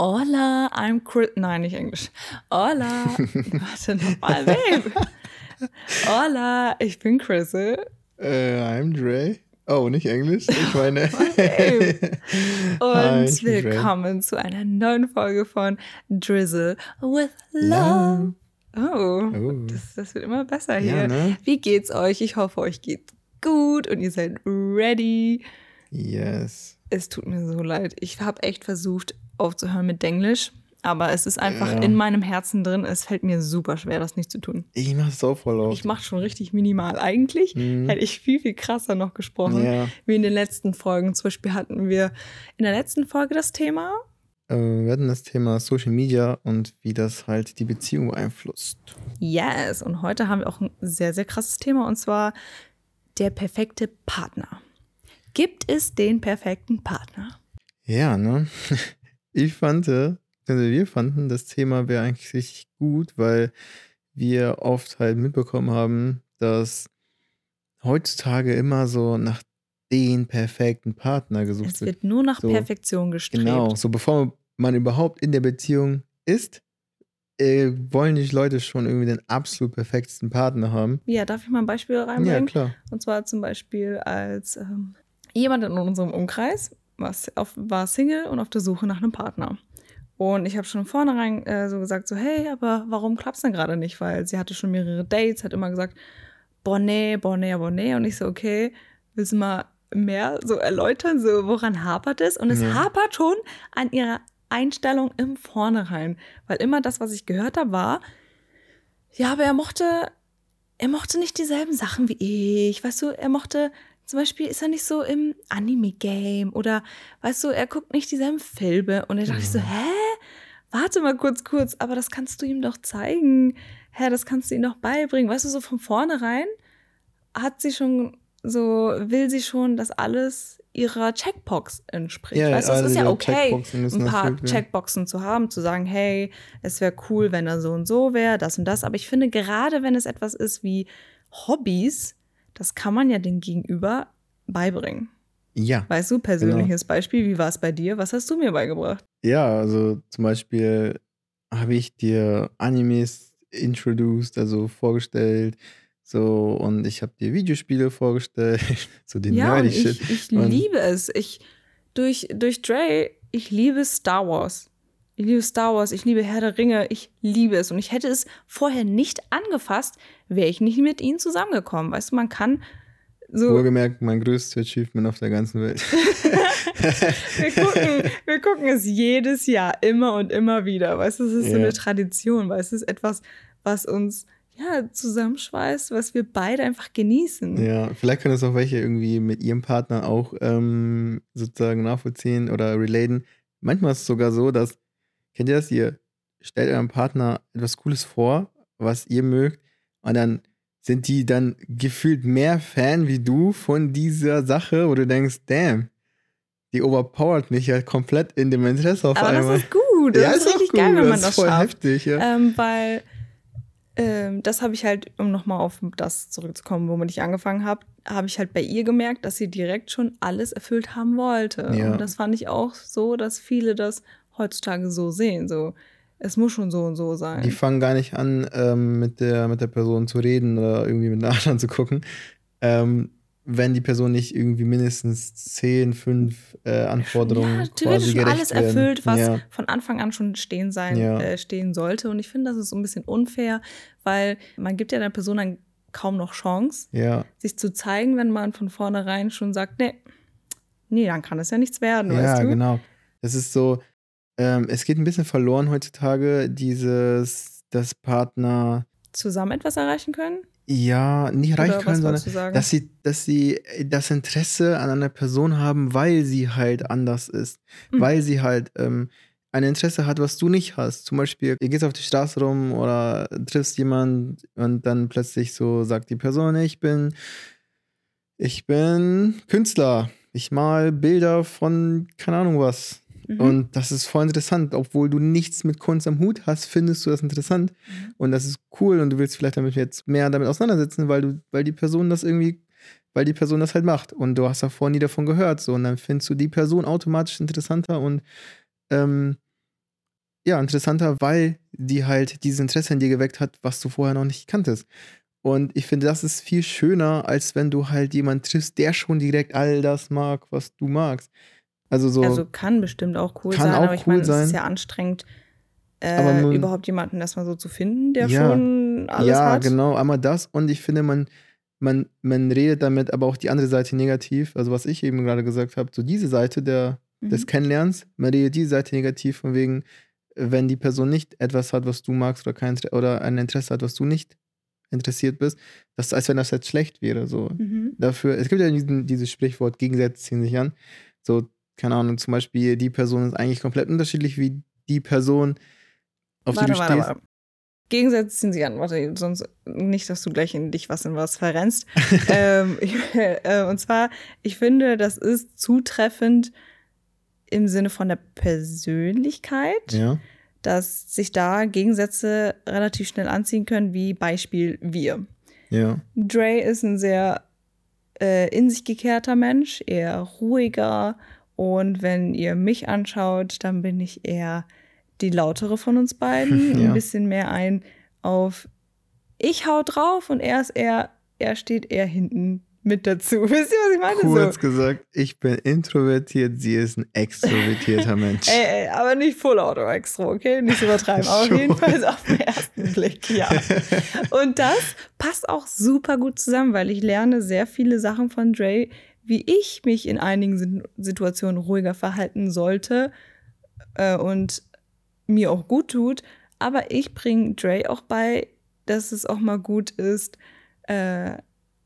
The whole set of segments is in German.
Hola, I'm Chris. Nein, nicht Englisch. Hola. Warte nochmal, Babe. Hola, ich bin Chrisel. Uh, I'm Dre. Oh, nicht Englisch? Ich meine. Und Hi, willkommen zu einer neuen Folge von Drizzle with Love. Oh, oh. Das, das, wird immer besser hier. Ja, ne? Wie geht's euch? Ich hoffe, euch geht's gut und ihr seid ready. Yes. Es tut mir so leid. Ich habe echt versucht, aufzuhören mit Denglisch. Aber es ist einfach ja. in meinem Herzen drin. Es fällt mir super schwer, das nicht zu tun. Ich mache es auch voll auf. Ich mache schon richtig minimal. Eigentlich mhm. hätte ich viel, viel krasser noch gesprochen, ja. wie in den letzten Folgen. Zum Beispiel hatten wir in der letzten Folge das Thema. Äh, wir hatten das Thema Social Media und wie das halt die Beziehung beeinflusst. Yes. Und heute haben wir auch ein sehr, sehr krasses Thema und zwar der perfekte Partner. Gibt es den perfekten Partner? Ja, ne? Ich fand, also wir fanden, das Thema wäre eigentlich richtig gut, weil wir oft halt mitbekommen haben, dass heutzutage immer so nach den perfekten Partner gesucht wird. Es wird nur nach so, Perfektion gestrebt. Genau, so bevor man überhaupt in der Beziehung ist, äh, wollen die Leute schon irgendwie den absolut perfektesten Partner haben. Ja, darf ich mal ein Beispiel reinbringen? Ja, klar. Und zwar zum Beispiel als ähm, jemand in unserem Umkreis war, auf, war Single und auf der Suche nach einem Partner. Und ich habe schon vornherein äh, so gesagt, so, hey, aber warum klappt es denn gerade nicht? Weil sie hatte schon mehrere Dates, hat immer gesagt, Bonnet, Bonnet, Bonnet. Und ich so, okay, willst du mal mehr so erläutern, so woran hapert es? Und es ja. hapert schon an ihrer Einstellung im Vornherein. Weil immer das, was ich gehört habe, war, ja, aber er mochte, er mochte nicht dieselben Sachen wie ich. Weißt du, er mochte zum Beispiel ist er nicht so im Anime-Game oder weißt du, er guckt nicht dieselben Filme. Und dann dachte ich so, hä? Warte mal kurz, kurz, aber das kannst du ihm doch zeigen. Hä, das kannst du ihm doch beibringen. Weißt du, so von vornherein hat sie schon so, will sie schon, dass alles ihrer Checkbox entspricht. Ja, weißt du, es ist ja okay, ein paar Checkboxen zu haben, zu sagen, hey, es wäre cool, wenn er so und so wäre, das und das. Aber ich finde, gerade wenn es etwas ist wie Hobbys, das kann man ja dem Gegenüber beibringen. Ja. Weißt du, persönliches genau. Beispiel, wie war es bei dir? Was hast du mir beigebracht? Ja, also zum Beispiel habe ich dir Animes introduced, also vorgestellt. So, und ich habe dir Videospiele vorgestellt, so den ja, nerdy Shit. Ich, ich liebe es. Ich, durch, durch Dre, ich liebe Star Wars. Ich liebe Star Wars, ich liebe Herr der Ringe, ich liebe es. Und ich hätte es vorher nicht angefasst, wäre ich nicht mit ihnen zusammengekommen. Weißt du, man kann so. Wohlgemerkt, mein größtes Achievement auf der ganzen Welt. wir, gucken, wir gucken es jedes Jahr immer und immer wieder. Weißt du, es ist ja. so eine Tradition, weißt du, es ist etwas, was uns ja, zusammenschweißt, was wir beide einfach genießen. Ja, vielleicht können es auch welche irgendwie mit ihrem Partner auch ähm, sozusagen nachvollziehen oder relaten. Manchmal ist es sogar so, dass Kennt ihr das? Ihr stellt eurem Partner etwas Cooles vor, was ihr mögt, und dann sind die dann gefühlt mehr Fan wie du von dieser Sache, wo du denkst, damn, die overpowert mich ja komplett in dem Interesse auf Aber einmal. Aber das ist gut. Das ja, ist, ist richtig geil, wenn man das, das voll schafft. heftig, ja. Ähm, weil ähm, das habe ich halt, um nochmal auf das zurückzukommen, womit ich angefangen habe, habe ich halt bei ihr gemerkt, dass sie direkt schon alles erfüllt haben wollte. Ja. Und das fand ich auch so, dass viele das heutzutage so sehen. So, es muss schon so und so sein. Die fangen gar nicht an, ähm, mit, der, mit der Person zu reden oder irgendwie mit Nachbarn zu gucken. Ähm, wenn die Person nicht irgendwie mindestens 10, 5 äh, Anforderungen ja, quasi schon alles werden. erfüllt, was ja. von Anfang an schon stehen sein ja. äh, stehen sollte. Und ich finde, das ist so ein bisschen unfair, weil man gibt ja der Person dann kaum noch Chance, ja. sich zu zeigen, wenn man von vornherein schon sagt, nee, nee, dann kann es ja nichts werden. Ja, weißt du? genau. Das ist so, ähm, es geht ein bisschen verloren heutzutage, dieses, dass Partner zusammen etwas erreichen können? Ja, nicht erreichen können, sondern dass sie, dass sie das Interesse an einer Person haben, weil sie halt anders ist. Mhm. Weil sie halt ähm, ein Interesse hat, was du nicht hast. Zum Beispiel, ihr gehst auf die Straße rum oder triffst jemanden und dann plötzlich so sagt die Person, ich bin, ich bin Künstler. Ich mal Bilder von keine Ahnung was. Mhm. Und das ist voll interessant. Obwohl du nichts mit Kunst am Hut hast, findest du das interessant. Mhm. Und das ist cool und du willst vielleicht damit jetzt mehr damit auseinandersetzen, weil du, weil die Person das irgendwie, weil die Person das halt macht. Und du hast davor nie davon gehört. So, und dann findest du die Person automatisch interessanter und ähm, ja, interessanter, weil die halt dieses Interesse in dir geweckt hat, was du vorher noch nicht kanntest. Und ich finde, das ist viel schöner, als wenn du halt jemanden triffst, der schon direkt all das mag, was du magst. Also so. Also kann bestimmt auch cool sein, auch aber ich cool meine, es ist ja anstrengend, äh, man, überhaupt jemanden erstmal so zu finden, der ja, schon alles ja, hat. Ja, genau, einmal das. Und ich finde, man, man, man redet damit aber auch die andere Seite negativ. Also was ich eben gerade gesagt habe, so diese Seite der, mhm. des Kennenlernens, man redet diese Seite negativ von wegen, wenn die Person nicht etwas hat, was du magst oder kein oder ein Interesse hat, was du nicht interessiert bist, das als wenn das jetzt schlecht wäre. So mhm. dafür, es gibt ja diesen, dieses Sprichwort, Gegensätze ziehen sich an. So, keine Ahnung, zum Beispiel, die Person ist eigentlich komplett unterschiedlich wie die Person, auf warte, die du warte, stehst. Warte. Gegensätze ziehen sich an. Warte, sonst nicht, dass du gleich in dich was in was verrennst. ähm, äh, und zwar, ich finde, das ist zutreffend im Sinne von der Persönlichkeit, ja. dass sich da Gegensätze relativ schnell anziehen können, wie Beispiel wir. Ja. Dre ist ein sehr äh, in sich gekehrter Mensch, eher ruhiger. Und wenn ihr mich anschaut, dann bin ich eher die lautere von uns beiden. ja. Ein bisschen mehr ein auf ich hau drauf und er ist eher, er steht eher hinten mit dazu. Wisst ihr, was ich meine? Kurz so. gesagt, ich bin introvertiert, sie ist ein extrovertierter Mensch. ey, ey, aber nicht full auto extro, okay? Nicht übertreiben. Aber jedenfalls auf den ersten Blick, ja. Und das passt auch super gut zusammen, weil ich lerne sehr viele Sachen von Dre, wie ich mich in einigen Situationen ruhiger verhalten sollte äh, und mir auch gut tut. Aber ich bringe Dre auch bei, dass es auch mal gut ist, äh,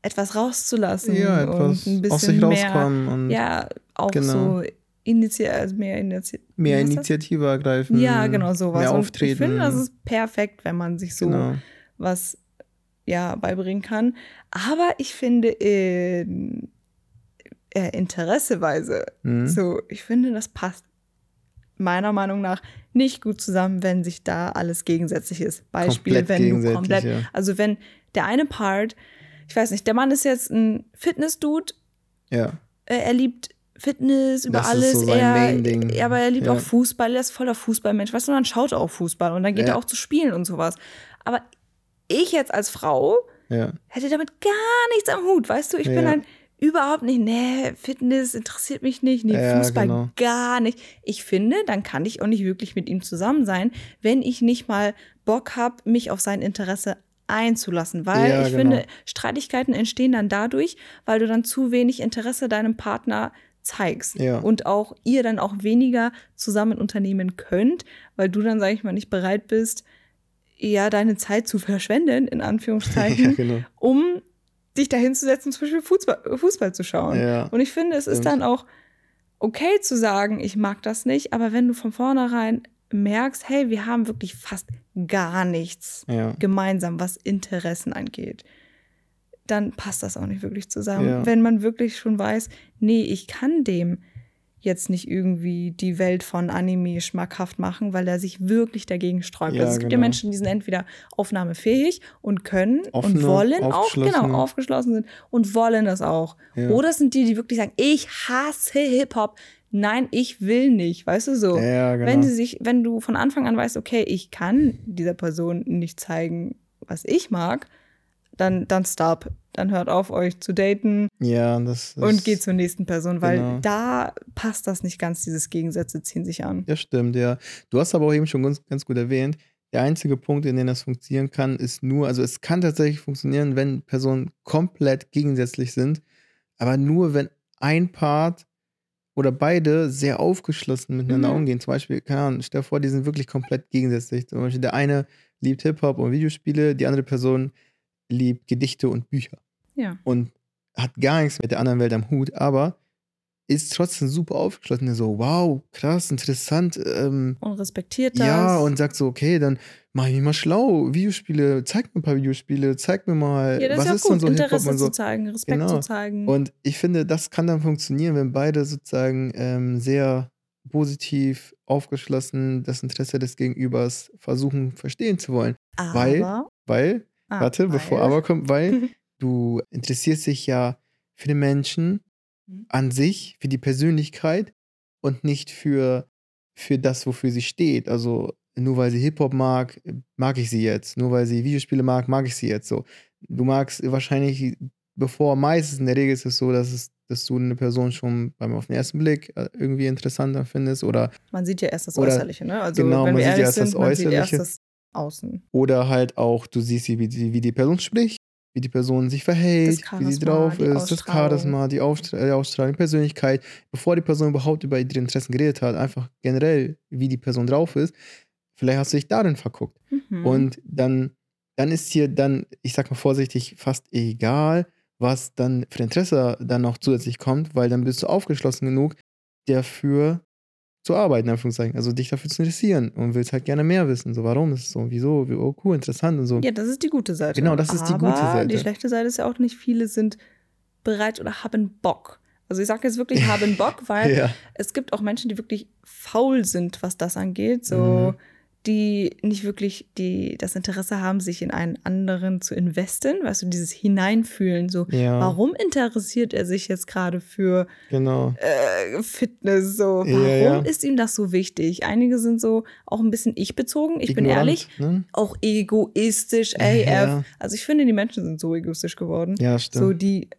etwas rauszulassen ja, etwas und ein bisschen mehr, ja, auch genau. so Initi also mehr, Initi mehr Initiative ergreifen. Ja, genau sowas. Mehr auftreten. Und ich finde, das ist perfekt, wenn man sich so genau. was ja beibringen kann. Aber ich finde in äh, Interesseweise mhm. so, ich finde, das passt meiner Meinung nach nicht gut zusammen, wenn sich da alles gegensätzlich ist. Beispiel, komplett wenn du komplett, ja. also wenn der eine Part ich weiß nicht, der Mann ist jetzt ein Fitness-Dude. Ja. Äh, er liebt Fitness über das alles. So er, aber er liebt ja. auch Fußball, er ist voller Fußballmensch. Weißt du, dann schaut er auch Fußball und dann geht ja. er auch zu spielen und sowas. Aber ich jetzt als Frau hätte damit gar nichts am Hut, weißt du? Ich bin dann überhaupt nicht, nee, Fitness interessiert mich nicht, nee, Fußball genau. gar nicht. Ich finde, dann kann ich auch nicht wirklich mit ihm zusammen sein, wenn ich nicht mal Bock habe, mich auf sein Interesse einzulassen, weil ja, ich genau. finde, Streitigkeiten entstehen dann dadurch, weil du dann zu wenig Interesse deinem Partner zeigst ja. und auch ihr dann auch weniger zusammen unternehmen könnt, weil du dann, sage ich mal, nicht bereit bist, ja, deine Zeit zu verschwenden, in Anführungszeichen, ja, genau. um dich dahinzusetzen, zum Beispiel Fußball, Fußball zu schauen. Ja, und ich finde, es stimmt. ist dann auch okay zu sagen, ich mag das nicht, aber wenn du von vornherein merkst, hey, wir haben wirklich fast gar nichts ja. gemeinsam, was Interessen angeht, dann passt das auch nicht wirklich zusammen. Ja. Wenn man wirklich schon weiß, nee, ich kann dem jetzt nicht irgendwie die Welt von Anime schmackhaft machen, weil er sich wirklich dagegen sträubt. Ja, also es gibt genau. ja Menschen, die sind entweder aufnahmefähig und können Offene, und wollen auch, genau, aufgeschlossen sind und wollen das auch. Ja. Oder es sind die, die wirklich sagen, ich hasse Hip-Hop, nein, ich will nicht, weißt du so. Ja, genau. Wenn sie sich, wenn du von Anfang an weißt, okay, ich kann dieser Person nicht zeigen, was ich mag, dann, dann stop. Dann hört auf, euch zu daten. Ja, das Und geht zur nächsten Person, weil genau. da passt das nicht ganz, dieses Gegensätze ziehen sich an. Ja, stimmt, ja. Du hast aber auch eben schon ganz, ganz gut erwähnt, der einzige Punkt, in dem das funktionieren kann, ist nur, also es kann tatsächlich funktionieren, wenn Personen komplett gegensätzlich sind, aber nur wenn ein Part oder beide sehr aufgeschlossen miteinander mhm. umgehen. Zum Beispiel, keine Ahnung, stell dir vor, die sind wirklich komplett gegensätzlich. Zum Beispiel der eine liebt Hip-Hop und Videospiele, die andere Person liebt Gedichte und Bücher. Ja. Und hat gar nichts mit der anderen Welt am Hut, aber ist trotzdem super aufgeschlossen. So, wow, krass, interessant. Ähm, und respektiert das. Ja, und sagt so, okay, dann mach ich mich mal schlau. Videospiele, zeig mir ein paar Videospiele, zeig mir mal, ja, das was ist, ja ist denn so Interesse und so. zu zeigen, Respekt genau. zu zeigen. Und ich finde, das kann dann funktionieren, wenn beide sozusagen ähm, sehr positiv aufgeschlossen das Interesse des Gegenübers versuchen verstehen zu wollen. Aber, weil, weil, ah, warte, weil. bevor aber kommt, weil du interessierst dich ja für den Menschen mhm. an sich, für die Persönlichkeit und nicht für, für das, wofür sie steht. Also nur weil sie Hip-Hop mag, mag ich sie jetzt. Nur weil sie Videospiele mag, mag ich sie jetzt so. Du magst wahrscheinlich, bevor meistens in der Regel ist es so, dass es dass du eine Person schon beim auf den ersten Blick äh, irgendwie interessanter findest oder man sieht ja erst das Äußerliche, ne? Also genau, wenn man wir sieht ja erst sind, das Äußerliche. Erst das Außen. Oder halt auch, du siehst, wie die, wie die Person spricht, wie die Person sich verhält, wie sie drauf ist, das Charisma, die Ausstrahlung, die Ausstrahlung, Persönlichkeit, bevor die Person überhaupt über ihre Interessen geredet hat, einfach generell, wie die Person drauf ist. Vielleicht hast du dich darin verguckt. Mhm. Und dann, dann ist hier dann, ich sag mal vorsichtig, fast egal, was dann für Interesse dann noch zusätzlich kommt, weil dann bist du aufgeschlossen genug, dafür zu arbeiten, Anführungszeichen. Also dich dafür zu interessieren und willst halt gerne mehr wissen. So, warum ist es so? Wieso? Wie, oh, cool, interessant und so. Ja, das ist die gute Seite. Genau, das ist Aber die gute Seite. Die schlechte Seite ist ja auch nicht, viele sind bereit oder haben Bock. Also ich sage jetzt wirklich haben Bock, weil ja. es gibt auch Menschen, die wirklich faul sind, was das angeht. So, mhm die nicht wirklich die, das Interesse haben, sich in einen anderen zu investen, weißt du, dieses Hineinfühlen, so, ja. warum interessiert er sich jetzt gerade für genau. äh, Fitness, so, warum ja, ja. ist ihm das so wichtig? Einige sind so auch ein bisschen ich-bezogen, ich Ignorant, bin ehrlich, ne? auch egoistisch, AF. Also ich finde, die Menschen sind so egoistisch geworden. Ja, stimmt. So die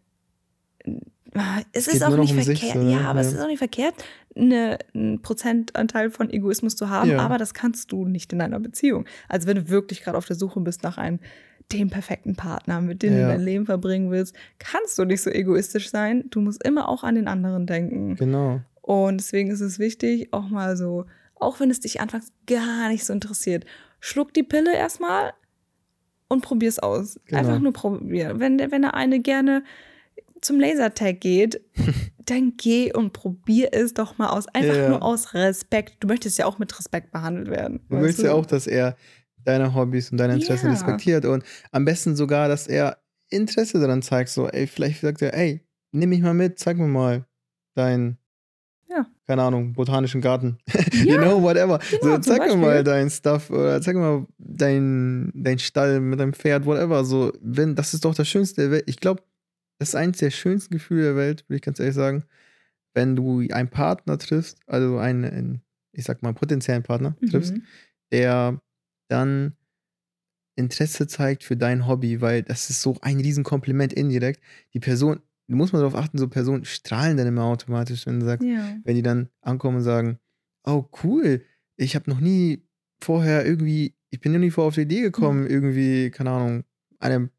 es, ist auch nicht um verkehrt, sich, ja, aber ja. es ist auch nicht verkehrt, eine, einen Prozentanteil von Egoismus zu haben, ja. aber das kannst du nicht in einer Beziehung. Also wenn du wirklich gerade auf der Suche bist nach einem dem perfekten Partner, mit dem ja. du dein Leben verbringen willst, kannst du nicht so egoistisch sein. Du musst immer auch an den anderen denken. Genau. Und deswegen ist es wichtig, auch mal so, auch wenn es dich anfangs gar nicht so interessiert, schluck die Pille erstmal und probier's aus. Genau. Einfach nur probieren. Wenn, wenn der eine gerne zum Lasertag geht, dann geh und probier es doch mal aus. Einfach ja. nur aus Respekt. Du möchtest ja auch mit Respekt behandelt werden. Du willst du? ja auch, dass er deine Hobbys und deine Interessen ja. respektiert und am besten sogar, dass er Interesse daran zeigt. So, ey, vielleicht sagt er, ey, nimm mich mal mit, zeig mir mal dein, ja. keine Ahnung, botanischen Garten. Ja. you know, whatever. Genau, so, zeig mir mal dein Stuff oder zeig mir mal dein, dein Stall mit deinem Pferd, whatever. So, wenn, das ist doch das Schönste der Welt. Ich glaube, das ist eines der schönsten Gefühle der Welt, würde ich ganz ehrlich sagen, wenn du einen Partner triffst, also einen, ich sag mal, potenziellen Partner mhm. triffst, der dann Interesse zeigt für dein Hobby, weil das ist so ein Riesenkompliment indirekt. Die Person, du musst mal darauf achten, so Personen strahlen dann immer automatisch, wenn du sagst, ja. wenn die dann ankommen und sagen, oh cool, ich habe noch nie vorher irgendwie, ich bin noch nie vor auf die Idee gekommen, mhm. irgendwie, keine Ahnung, eine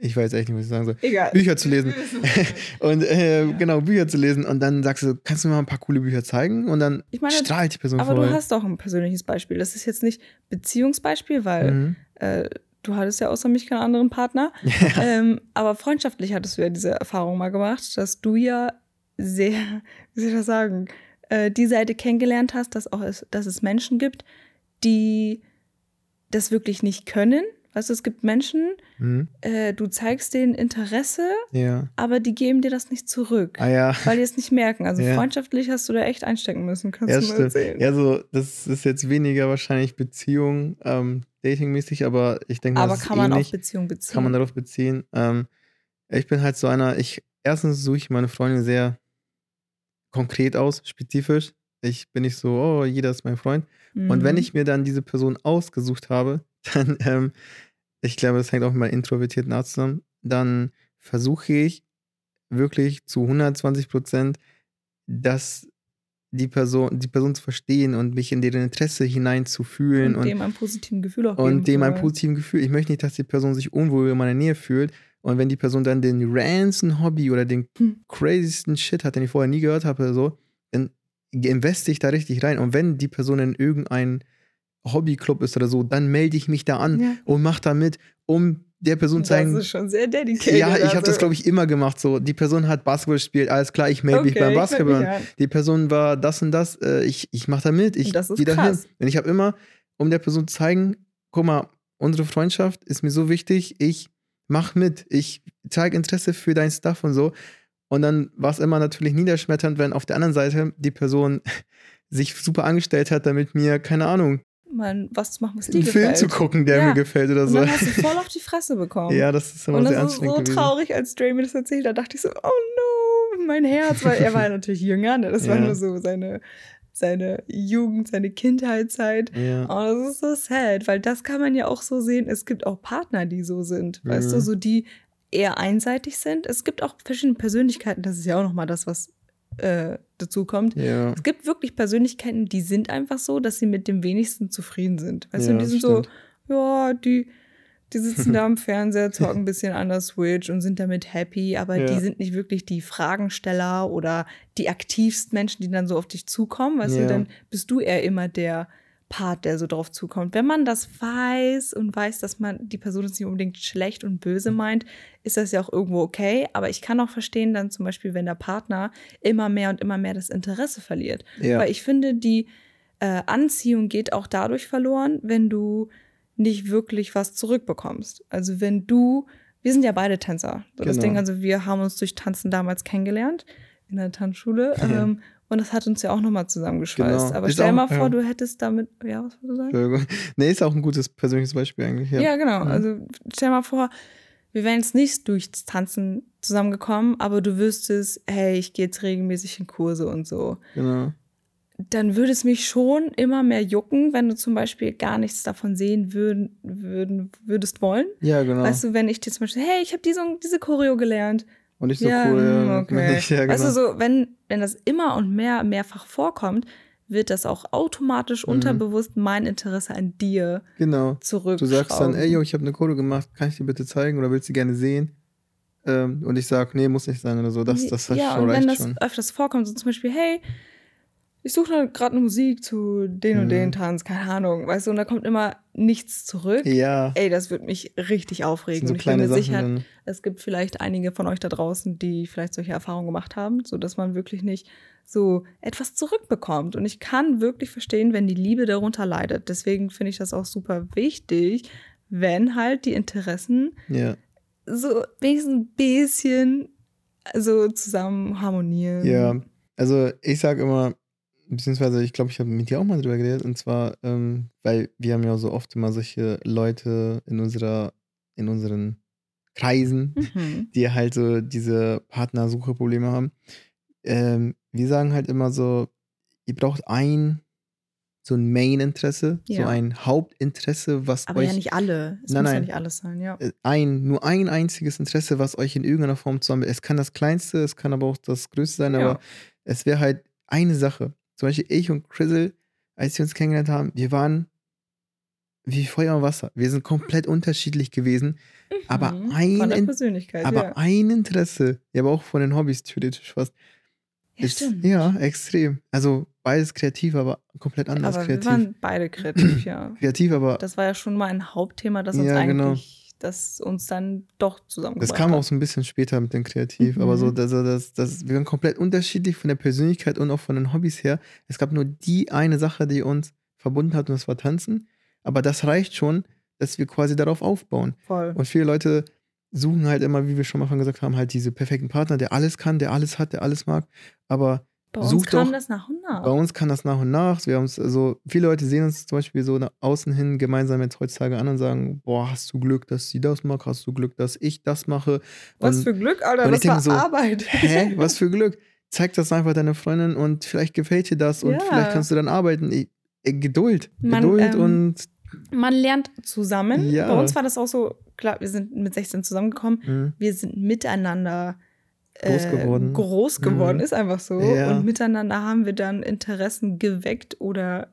ich weiß echt nicht, was ich sagen soll. Egal. Bücher zu lesen. und äh, ja. genau, Bücher zu lesen. Und dann sagst du, kannst du mir mal ein paar coole Bücher zeigen? Und dann meine, strahlt die Person Aber voll. du hast doch ein persönliches Beispiel. Das ist jetzt nicht Beziehungsbeispiel, weil mhm. äh, du hattest ja außer mich keinen anderen Partner. Ja. Ähm, aber freundschaftlich hattest du ja diese Erfahrung mal gemacht, dass du ja sehr, wie soll ich das sagen, äh, die Seite kennengelernt hast, dass, auch es, dass es Menschen gibt, die das wirklich nicht können Weißt du, es gibt Menschen, mhm. äh, du zeigst denen Interesse, ja. aber die geben dir das nicht zurück, ah, ja. weil die es nicht merken. Also ja. freundschaftlich hast du da echt einstecken müssen, kannst ja, du mal erzählen. Ja, so, das ist jetzt weniger wahrscheinlich Beziehung, ähm, datingmäßig, aber ich denke mal, Aber kann man ähnlich. auf Beziehung beziehen. Kann man darauf beziehen. Ähm, ich bin halt so einer, ich, erstens suche ich meine Freunde sehr konkret aus, spezifisch. Ich bin nicht so, oh, jeder ist mein Freund. Mhm. Und wenn mhm. ich mir dann diese Person ausgesucht habe, dann, ähm, ich glaube, das hängt auch mit meinem introvertierten Art zusammen, dann versuche ich wirklich zu 120 Prozent, dass die Person, die Person zu verstehen und mich in deren Interesse hineinzufühlen. Und, und dem ein positives Gefühl auch Und dem ein positives Gefühl. Ich möchte nicht, dass die Person sich unwohl in meiner Nähe fühlt. Und wenn die Person dann den ransten Hobby oder den hm. crazysten Shit hat, den ich vorher nie gehört habe oder so, dann investe ich da richtig rein. Und wenn die Person in irgendein Hobbyclub ist oder so, dann melde ich mich da an ja. und mache da mit, um der Person zu zeigen. Das ist schon sehr dedicated. Ja, ich habe also. das, glaube ich, immer gemacht. So, die Person hat Basketball gespielt, alles klar, ich melde okay, mich beim Basketball. Die Person war das und das, äh, ich, ich mache da mit, ich gehe da hin. Und ich habe immer, um der Person zu zeigen, guck mal, unsere Freundschaft ist mir so wichtig, ich mach mit, ich zeige Interesse für dein Stuff und so. Und dann war es immer natürlich niederschmetternd, wenn auf der anderen Seite die Person sich super angestellt hat, damit mir, keine Ahnung, mal was zu machen, was dir Einen gefällt. Film zu gucken, der ja. mir gefällt oder so. Und dann hast du voll auf die Fresse bekommen. ja, das ist immer und sehr anstrengend Und das ist so traurig, als Dre mir das erzählt hat, dachte ich so, oh no, mein Herz, weil er war natürlich jünger, ne? das ja. war nur so seine seine Jugend, seine Kindheitszeit. Ja. Und das ist so sad, weil das kann man ja auch so sehen. Es gibt auch Partner, die so sind. Mhm. Weißt du, so die eher einseitig sind. Es gibt auch verschiedene Persönlichkeiten. Das ist ja auch nochmal das, was äh, dazu kommt. Ja. Es gibt wirklich Persönlichkeiten, die sind einfach so, dass sie mit dem wenigsten zufrieden sind. Weißt ja, du, die sind stimmt. so, ja, die die sitzen da am Fernseher, zocken ein bisschen an der Switch und sind damit happy, aber ja. die sind nicht wirklich die Fragensteller oder die aktivsten Menschen, die dann so auf dich zukommen. Weißt du, dann bist du eher immer der Part, der so drauf zukommt. Wenn man das weiß und weiß, dass man die Person ist nicht unbedingt schlecht und böse meint, ist das ja auch irgendwo okay. Aber ich kann auch verstehen, dann zum Beispiel, wenn der Partner immer mehr und immer mehr das Interesse verliert. Ja. Weil ich finde, die äh, Anziehung geht auch dadurch verloren, wenn du nicht wirklich was zurückbekommst. Also wenn du, wir sind ja beide Tänzer. So genau. Das Ding, also wir haben uns durch Tanzen damals kennengelernt in der Tanzschule. Ja. Ähm, und das hat uns ja auch nochmal zusammengeschweißt. Genau. Aber ist stell auch, mal vor, ja. du hättest damit, ja, was wolltest du sagen? Nee, ist auch ein gutes persönliches Beispiel eigentlich. Ja, ja genau. Mhm. Also stell mal vor, wir wären jetzt nicht durchs Tanzen zusammengekommen, aber du wüsstest, hey, ich gehe jetzt regelmäßig in Kurse und so. Genau dann würde es mich schon immer mehr jucken, wenn du zum Beispiel gar nichts davon sehen würden, würden würdest wollen. Ja, genau. Weißt du, wenn ich dir zum Beispiel, hey, ich habe diese, diese Choreo gelernt. Und nicht so ja, cool. Hm, okay. ja, genau. Weißt du, so, wenn, wenn das immer und mehr, mehrfach vorkommt, wird das auch automatisch mhm. unterbewusst mein Interesse an dir genau. zurück. Du sagst dann, ey, yo, ich habe eine Choreo gemacht, kann ich dir bitte zeigen oder willst du gerne sehen? Ähm, und ich sage, nee, muss nicht sein oder so. Das, das ja, schon und wenn das schon. öfters vorkommt, so zum Beispiel, hey, ich suche gerade eine Musik zu den und mhm. den Tanz, keine Ahnung, weißt du, und da kommt immer nichts zurück. Ja. Ey, das wird mich richtig aufregen. So ich bin mir sicher, dann. es gibt vielleicht einige von euch da draußen, die vielleicht solche Erfahrungen gemacht haben, so dass man wirklich nicht so etwas zurückbekommt. Und ich kann wirklich verstehen, wenn die Liebe darunter leidet. Deswegen finde ich das auch super wichtig, wenn halt die Interessen ja. so wenigstens ein bisschen so zusammen harmonieren. Ja, also ich sage immer, beziehungsweise ich glaube, ich habe mit dir auch mal drüber geredet, und zwar, ähm, weil wir haben ja so oft immer solche Leute in unserer, in unseren Kreisen, mhm. die halt so diese Partnersuche-Probleme haben. Ähm, wir sagen halt immer so, ihr braucht ein so ein Main-Interesse, ja. so ein Hauptinteresse, was Aber euch. ja nicht alle. Es nein, muss nein, ja nicht alles sein, ja. Äh, ein, nur ein einziges Interesse, was euch in irgendeiner Form zusammen. Es kann das kleinste, es kann aber auch das größte sein, ja. aber es wäre halt eine Sache. Zum Beispiel ich und Chrisel, als wir uns kennengelernt haben, wir waren wie Feuer und Wasser. Wir sind komplett unterschiedlich gewesen. Mhm. Aber, ein, aber ja. ein Interesse, ja, aber auch von den Hobbys theoretisch fast. Ja, ist, stimmt. ja, extrem. Also beides kreativ, aber komplett anders aber kreativ. Wir waren beide kreativ, ja. kreativ, aber. Das war ja schon mal ein Hauptthema, das uns ja, genau. eigentlich genau das uns dann doch zusammengebracht Das kam auch so ein bisschen später mit dem Kreativ, mhm. aber so, das, das, das, wir waren komplett unterschiedlich von der Persönlichkeit und auch von den Hobbys her. Es gab nur die eine Sache, die uns verbunden hat und das war Tanzen. Aber das reicht schon, dass wir quasi darauf aufbauen. Voll. Und viele Leute suchen halt immer, wie wir schon mal gesagt haben, halt diese perfekten Partner, der alles kann, der alles hat, der alles mag. Aber bei uns kam doch, das nach und nach. Bei uns kann das nach und nach. Wir haben also viele Leute sehen uns zum Beispiel so nach außen hin gemeinsam jetzt heutzutage an und sagen, boah, hast du Glück, dass sie das macht, hast du Glück, dass ich das mache. Was und, für Glück, Alter, das war so, Arbeit. Hä, was für Glück. Zeig das einfach deiner Freundin und vielleicht gefällt dir das und ja. vielleicht kannst du dann arbeiten. Ich, Geduld. Man, Geduld ähm, und man lernt zusammen. Ja. Bei uns war das auch so, klar, wir sind mit 16 zusammengekommen, mhm. wir sind miteinander groß äh, geworden, groß geworden mhm. ist einfach so. Ja. Und miteinander haben wir dann Interessen geweckt oder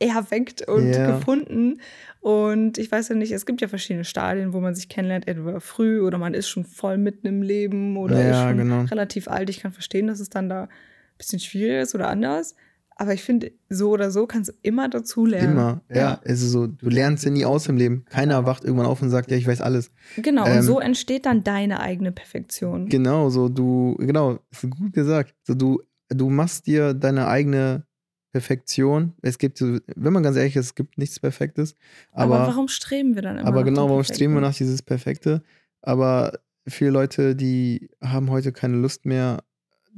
erweckt und ja. gefunden. Und ich weiß ja nicht, es gibt ja verschiedene Stadien, wo man sich kennenlernt, entweder früh oder man ist schon voll mitten im Leben oder ja, ist schon genau. relativ alt. Ich kann verstehen, dass es dann da ein bisschen schwierig ist oder anders. Aber ich finde, so oder so kannst du immer dazu lernen. Immer, ja. ja. Also so, du lernst ja nie aus im Leben. Keiner wacht irgendwann auf und sagt, ja, ich weiß alles. Genau, ähm, und so entsteht dann deine eigene Perfektion. Genau, so du, genau, gut gesagt. So du, du machst dir deine eigene Perfektion. Es gibt, wenn man ganz ehrlich ist, es gibt nichts Perfektes. Aber, aber warum streben wir dann immer Aber genau, warum streben wir nach dieses Perfekte? Aber viele Leute, die haben heute keine Lust mehr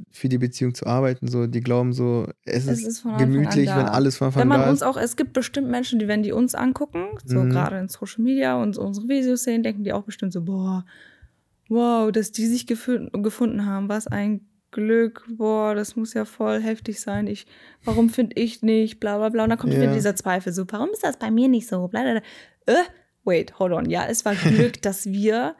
für die Beziehung zu arbeiten. So, die glauben so, es, es ist, gemütlich, wenn alles von Anfang an Wenn man uns auch, es gibt bestimmt Menschen, die, wenn die uns angucken, so mhm. gerade in Social Media und unsere Videos sehen, denken die auch bestimmt so, boah, wow, dass die sich gefunden haben, was ein Glück, boah, das muss ja voll heftig sein. Ich, warum finde ich nicht, bla bla bla. Und dann kommt ja. wieder dieser Zweifel, so, warum ist das bei mir nicht so? Bla, bla, bla. Äh, wait, hold on. Ja, es war Glück, dass wir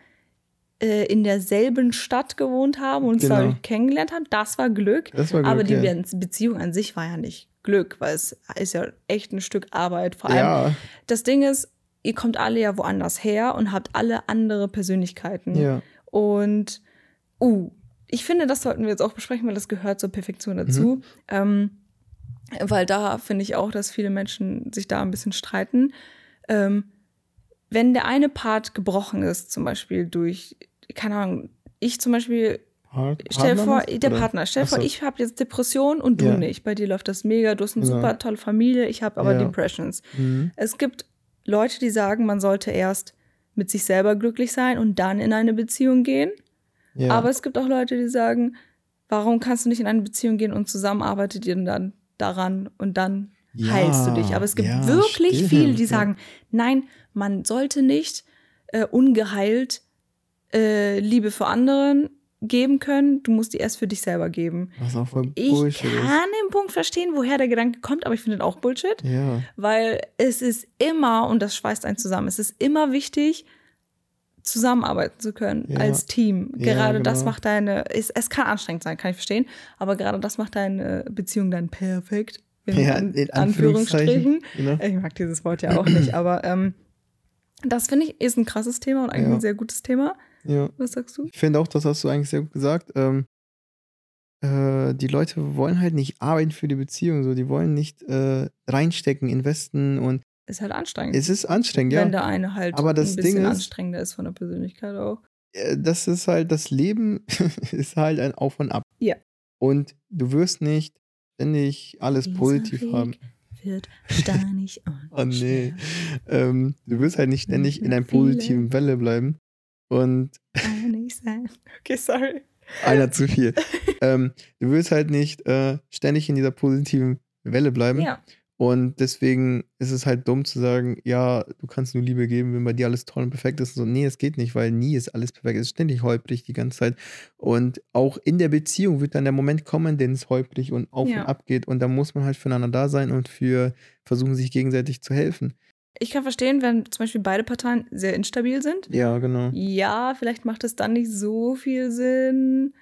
äh, in derselben Stadt gewohnt haben und uns genau. dadurch kennengelernt haben. Das war Glück. Das war Glück aber die ja. Beziehung an sich war ja nicht Glück, weil es ist ja echt ein Stück Arbeit. Vor allem, ja. das Ding ist, ihr kommt alle ja woanders her und habt alle andere Persönlichkeiten. Ja. Und, uh, ich finde, das sollten wir jetzt auch besprechen, weil das gehört zur Perfektion dazu. Mhm. Ähm, weil da finde ich auch, dass viele Menschen sich da ein bisschen streiten. Ähm, wenn der eine Part gebrochen ist, zum Beispiel durch, keine Ahnung, ich zum Beispiel Part stell vor, der oder? Partner, stell Achso. vor, ich habe jetzt Depression und du ja. nicht. Bei dir läuft das mega, du hast eine ja. super tolle Familie, ich habe aber ja. Depressions. Mhm. Es gibt Leute, die sagen, man sollte erst mit sich selber glücklich sein und dann in eine Beziehung gehen. Ja. Aber es gibt auch Leute, die sagen, warum kannst du nicht in eine Beziehung gehen und zusammenarbeitet ihr dann daran und dann ja, heilst du dich. Aber es gibt wirklich stimmt, viele, die sagen, nein, man sollte nicht äh, ungeheilt äh, Liebe für anderen geben können, du musst die erst für dich selber geben. Was auch voll Bullshit Ich kann ist. den Punkt verstehen, woher der Gedanke kommt, aber ich finde auch Bullshit. Ja. Weil es ist immer, und das schweißt einen zusammen, es ist immer wichtig, zusammenarbeiten zu können ja. als Team. Gerade ja, genau. das macht deine, es, es kann anstrengend sein, kann ich verstehen, aber gerade das macht deine Beziehung dann perfekt. In, ja, in Anführungsstrichen. Genau. Ich mag dieses Wort ja auch nicht, aber ähm, das finde ich ist ein krasses Thema und eigentlich ein sehr gutes Thema. Ja. Was sagst du? Ich finde auch, das hast du eigentlich sehr gut gesagt. Ähm, äh, die Leute wollen halt nicht arbeiten für die Beziehung, so die wollen nicht äh, reinstecken, investen und ist halt anstrengend. Es ist anstrengend, ja. Wenn der eine halt Aber das ein bisschen Ding ist, anstrengender ist von der Persönlichkeit auch. Das ist halt, das Leben ist halt ein Auf und Ab. Ja. Und du wirst nicht ständig alles Dieser positiv Weg haben. Wird steinig und Oh nee. Ähm, du wirst halt nicht ständig in einer positiven Welle bleiben. Und. nicht sein. Okay, sorry. Einer zu viel. ähm, du wirst halt nicht äh, ständig in dieser positiven Welle bleiben. Ja. Und deswegen ist es halt dumm zu sagen, ja, du kannst nur Liebe geben, wenn bei dir alles toll und perfekt ist. Und so, nee, es geht nicht, weil nie ist alles perfekt. Es ist ständig holprig die ganze Zeit. Und auch in der Beziehung wird dann der Moment kommen, den es holprig und auf ja. und ab geht. Und da muss man halt füreinander da sein und für versuchen, sich gegenseitig zu helfen. Ich kann verstehen, wenn zum Beispiel beide Parteien sehr instabil sind. Ja, genau. Ja, vielleicht macht es dann nicht so viel Sinn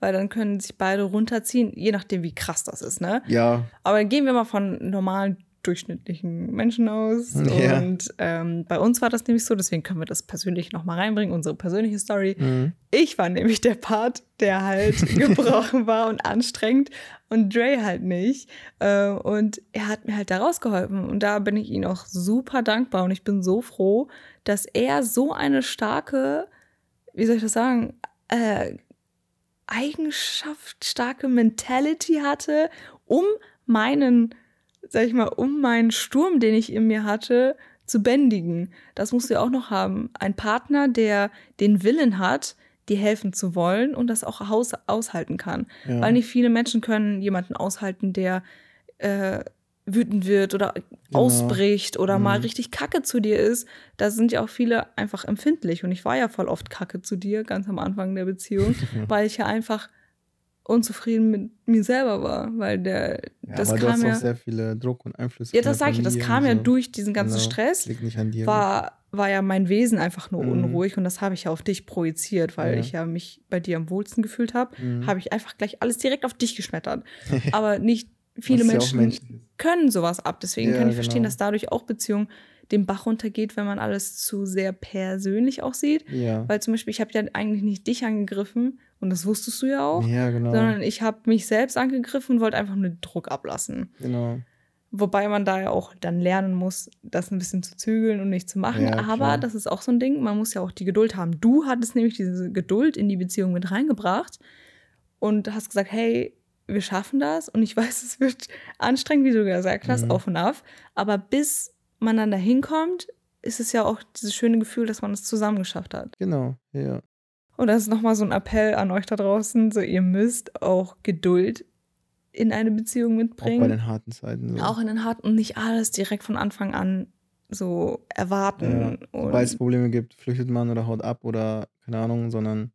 weil dann können sich beide runterziehen, je nachdem, wie krass das ist, ne? Ja. Aber gehen wir mal von normalen, durchschnittlichen Menschen aus. Ja. Und ähm, bei uns war das nämlich so, deswegen können wir das persönlich nochmal reinbringen, unsere persönliche Story. Mhm. Ich war nämlich der Part, der halt gebrochen war und anstrengend und Dre halt nicht. Äh, und er hat mir halt da rausgeholfen. Und da bin ich ihm auch super dankbar und ich bin so froh, dass er so eine starke, wie soll ich das sagen, äh, Eigenschaft, starke Mentality hatte, um meinen, sag ich mal, um meinen Sturm, den ich in mir hatte, zu bändigen. Das musst du ja auch noch haben. Ein Partner, der den Willen hat, dir helfen zu wollen und das auch aus, aushalten kann. Ja. Weil nicht viele Menschen können jemanden aushalten, der äh, wütend wird oder genau. ausbricht oder mhm. mal richtig kacke zu dir ist, da sind ja auch viele einfach empfindlich. Und ich war ja voll oft kacke zu dir, ganz am Anfang der Beziehung, weil ich ja einfach unzufrieden mit mir selber war, weil der ja, das aber kam du hast ja auch sehr viele Druck und Einflüsse. Ja, das sage ich, das kam so. ja durch diesen ganzen genau. Stress. Liegt nicht an dir. War war ja mein Wesen einfach nur mhm. unruhig und das habe ich ja auf dich projiziert, weil ja. ich ja mich bei dir am wohlsten gefühlt habe, mhm. habe ich einfach gleich alles direkt auf dich geschmettert. aber nicht viele Menschen ja können sowas ab. Deswegen ja, kann ich genau. verstehen, dass dadurch auch Beziehung den Bach runtergeht, wenn man alles zu sehr persönlich auch sieht. Ja. Weil zum Beispiel, ich habe ja eigentlich nicht dich angegriffen und das wusstest du ja auch. Ja, genau. Sondern ich habe mich selbst angegriffen und wollte einfach nur Druck ablassen. Genau. Wobei man da ja auch dann lernen muss, das ein bisschen zu zügeln und nicht zu machen. Ja, Aber klar. das ist auch so ein Ding, man muss ja auch die Geduld haben. Du hattest nämlich diese Geduld in die Beziehung mit reingebracht und hast gesagt, hey, wir schaffen das und ich weiß, es wird anstrengend, wie du gesagt hast, mhm. auf und auf. Aber bis man dann dahin kommt, ist es ja auch dieses schöne Gefühl, dass man es zusammen geschafft hat. Genau, ja. Und das ist nochmal so ein Appell an euch da draußen, so ihr müsst auch Geduld in eine Beziehung mitbringen. Auch bei den harten Zeiten. So. Auch in den harten und nicht alles direkt von Anfang an so erwarten. Ja. Sobald es Probleme gibt, flüchtet man oder haut ab oder keine Ahnung, sondern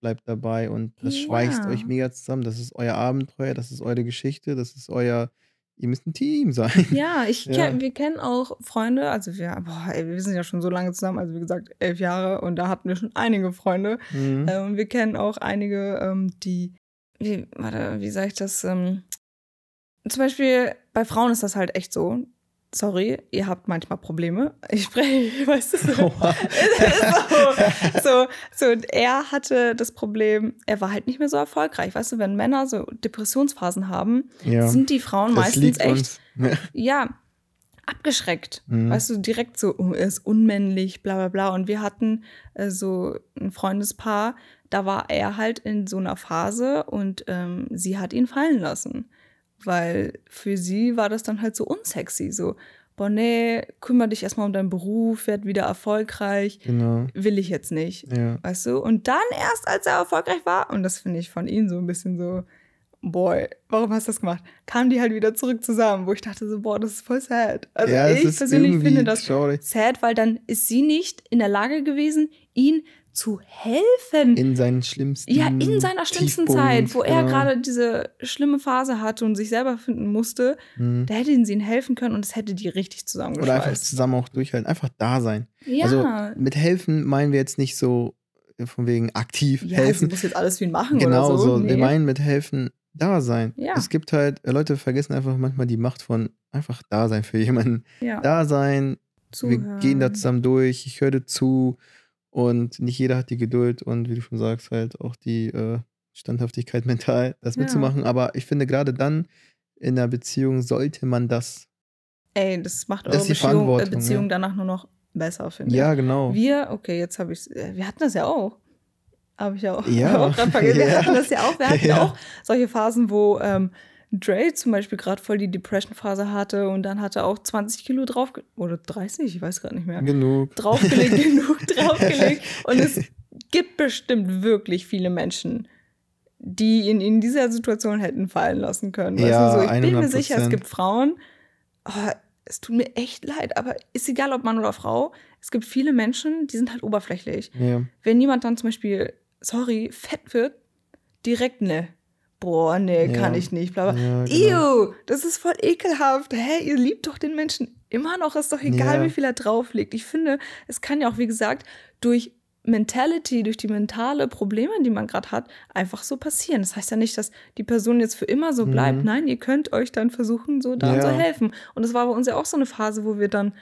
bleibt dabei und das schweißt euch mega zusammen. Das ist euer Abenteuer, das ist eure Geschichte, das ist euer ihr müsst ein Team sein. Ja, ich ja. Wir kennen auch Freunde, also wir, boah, ey, wir sind ja schon so lange zusammen, also wie gesagt, elf Jahre und da hatten wir schon einige Freunde. Mhm. Ähm, wir kennen auch einige, ähm, die, wie, warte, wie sage ich das? Ähm, zum Beispiel bei Frauen ist das halt echt so, sorry, ihr habt manchmal Probleme. Ich spreche, weißt du, so, so, so, so, und er hatte das Problem, er war halt nicht mehr so erfolgreich. Weißt du, wenn Männer so Depressionsphasen haben, ja, sind die Frauen meistens echt, ja, abgeschreckt. Mhm. Weißt du, direkt so, oh, er ist unmännlich, bla bla bla. Und wir hatten äh, so ein Freundespaar, da war er halt in so einer Phase und ähm, sie hat ihn fallen lassen weil für sie war das dann halt so unsexy, so, boah, nee, kümmere dich erstmal um deinen Beruf, werd wieder erfolgreich, genau. will ich jetzt nicht, ja. weißt du? Und dann erst, als er erfolgreich war, und das finde ich von ihm so ein bisschen so, boy, warum hast du das gemacht? Kamen die halt wieder zurück zusammen, wo ich dachte so, boah, das ist voll sad. Also ja, ich persönlich finde das traurig. sad, weil dann ist sie nicht in der Lage gewesen, ihn zu helfen. In seinen schlimmsten Ja, in seiner schlimmsten Tiefpunkt, Zeit, wo er gerade diese schlimme Phase hatte und sich selber finden musste, mhm. da hätte sie ihnen helfen können und es hätte die richtig zusammengeschweißt. Oder einfach zusammen auch durchhalten, einfach da sein. Ja. Also mit helfen meinen wir jetzt nicht so von wegen aktiv ja, helfen. Sie muss jetzt alles für ihn machen genau oder so. so. Nee. Wir meinen mit helfen da sein. Ja. Es gibt halt, Leute vergessen einfach manchmal die Macht von einfach da sein für jemanden. Ja. Da sein, Zuhören. wir gehen da zusammen durch, ich höre dir zu und nicht jeder hat die Geduld und wie du schon sagst, halt auch die äh, Standhaftigkeit mental, das ja. mitzumachen. Aber ich finde, gerade dann in einer Beziehung sollte man das. Ey, das macht eure das Beziehung, äh, Beziehung ja. danach nur noch besser, finde ich. Ja, genau. Wir, okay, jetzt habe ich äh, wir hatten das ja auch. Habe ich ja auch, ja. auch vergessen. Wir hatten das ja auch. Wir hatten auch solche Phasen, wo ähm, Dre zum Beispiel gerade voll die Depression-Phase hatte und dann hat er auch 20 Kilo drauf, oder 30, ich weiß gerade nicht mehr. Genug. Draufgelegt, genug draufgelegt. Und es gibt bestimmt wirklich viele Menschen, die ihn in dieser Situation hätten fallen lassen können. Ja, so, ich 100%. bin mir sicher, es gibt Frauen, oh, es tut mir echt leid, aber ist egal, ob Mann oder Frau, es gibt viele Menschen, die sind halt oberflächlich. Ja. Wenn jemand dann zum Beispiel, sorry, fett wird, direkt ne boah, nee, ja. kann ich nicht, bla bla. Ja, genau. Ew, das ist voll ekelhaft. Hä, ihr liebt doch den Menschen immer noch, ist doch egal, ja. wie viel er drauflegt. Ich finde, es kann ja auch, wie gesagt, durch Mentality, durch die mentale Probleme, die man gerade hat, einfach so passieren. Das heißt ja nicht, dass die Person jetzt für immer so bleibt. Mhm. Nein, ihr könnt euch dann versuchen, so da ja. so helfen. Und das war bei uns ja auch so eine Phase, wo wir dann,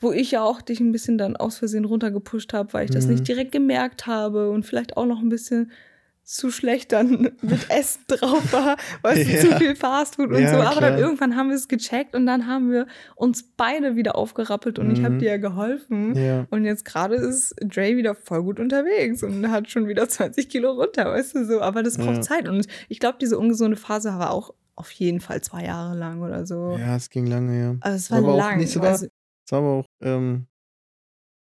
wo ich ja auch dich ein bisschen dann aus Versehen runtergepusht habe, weil ich mhm. das nicht direkt gemerkt habe und vielleicht auch noch ein bisschen zu schlecht dann mit Essen drauf war, weil ja. zu viel Fastfood und ja, so. Aber klar. dann irgendwann haben wir es gecheckt und dann haben wir uns beide wieder aufgerappelt und mhm. ich habe dir ja geholfen. Ja. Und jetzt gerade ist Dre wieder voll gut unterwegs und hat schon wieder 20 Kilo runter, weißt du so. Aber das braucht Zeit. Und ich glaube, diese ungesunde Phase war auch auf jeden Fall zwei Jahre lang oder so. Ja, es ging lange, ja. Also es war aber lang. Nicht, es, war, also, es war aber auch, ähm,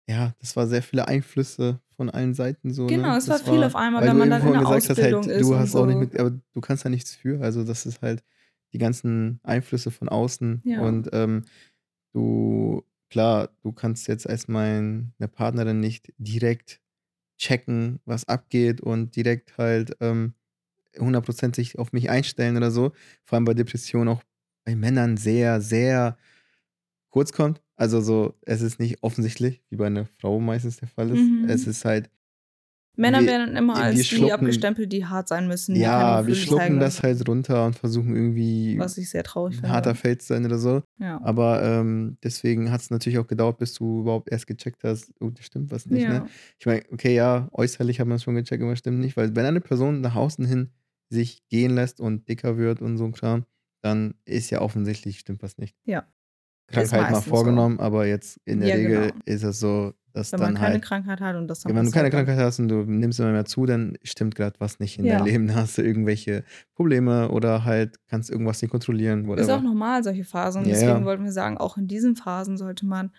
ja, das war sehr viele Einflüsse von allen Seiten so. Ne? Genau, ne? es war viel war, auf einmal, wenn man dann in der Ausbildung hast, halt, ist. Du hast so. auch nicht mit, aber du kannst da nichts für. Also das ist halt die ganzen Einflüsse von außen ja. und ähm, du, klar, du kannst jetzt als meine Partnerin nicht direkt checken, was abgeht und direkt halt ähm, 100% sich auf mich einstellen oder so. Vor allem bei Depressionen auch bei Männern sehr, sehr kurz kommt. Also so, es ist nicht offensichtlich, wie bei einer Frau meistens der Fall ist. Mhm. Es ist halt. Männer wir, werden immer als die abgestempelt, die hart sein müssen. Ja, wir schlucken das halt runter und versuchen irgendwie Was ich sehr traurig ein harter Feld zu sein oder so. Ja. Aber ähm, deswegen hat es natürlich auch gedauert, bis du überhaupt erst gecheckt hast, oh, das stimmt was nicht. Ne? Ja. Ne? Ich meine, okay, ja, äußerlich hat man es schon gecheckt, aber stimmt nicht, weil wenn eine Person nach außen hin sich gehen lässt und dicker wird und so ein Kram, dann ist ja offensichtlich, stimmt was nicht. Ja. Krankheit mal vorgenommen, so. aber jetzt in der ja, Regel genau. ist es so, dass wenn dann man keine halt, Krankheit hat und das dann Wenn du keine Krankheit hast und du nimmst immer mehr zu, dann stimmt gerade was nicht in ja. deinem Leben. Da hast du irgendwelche Probleme oder halt kannst irgendwas nicht kontrollieren. Whatever. Ist auch normal, solche Phasen. Ja, Deswegen wollten wir sagen, auch in diesen Phasen sollte man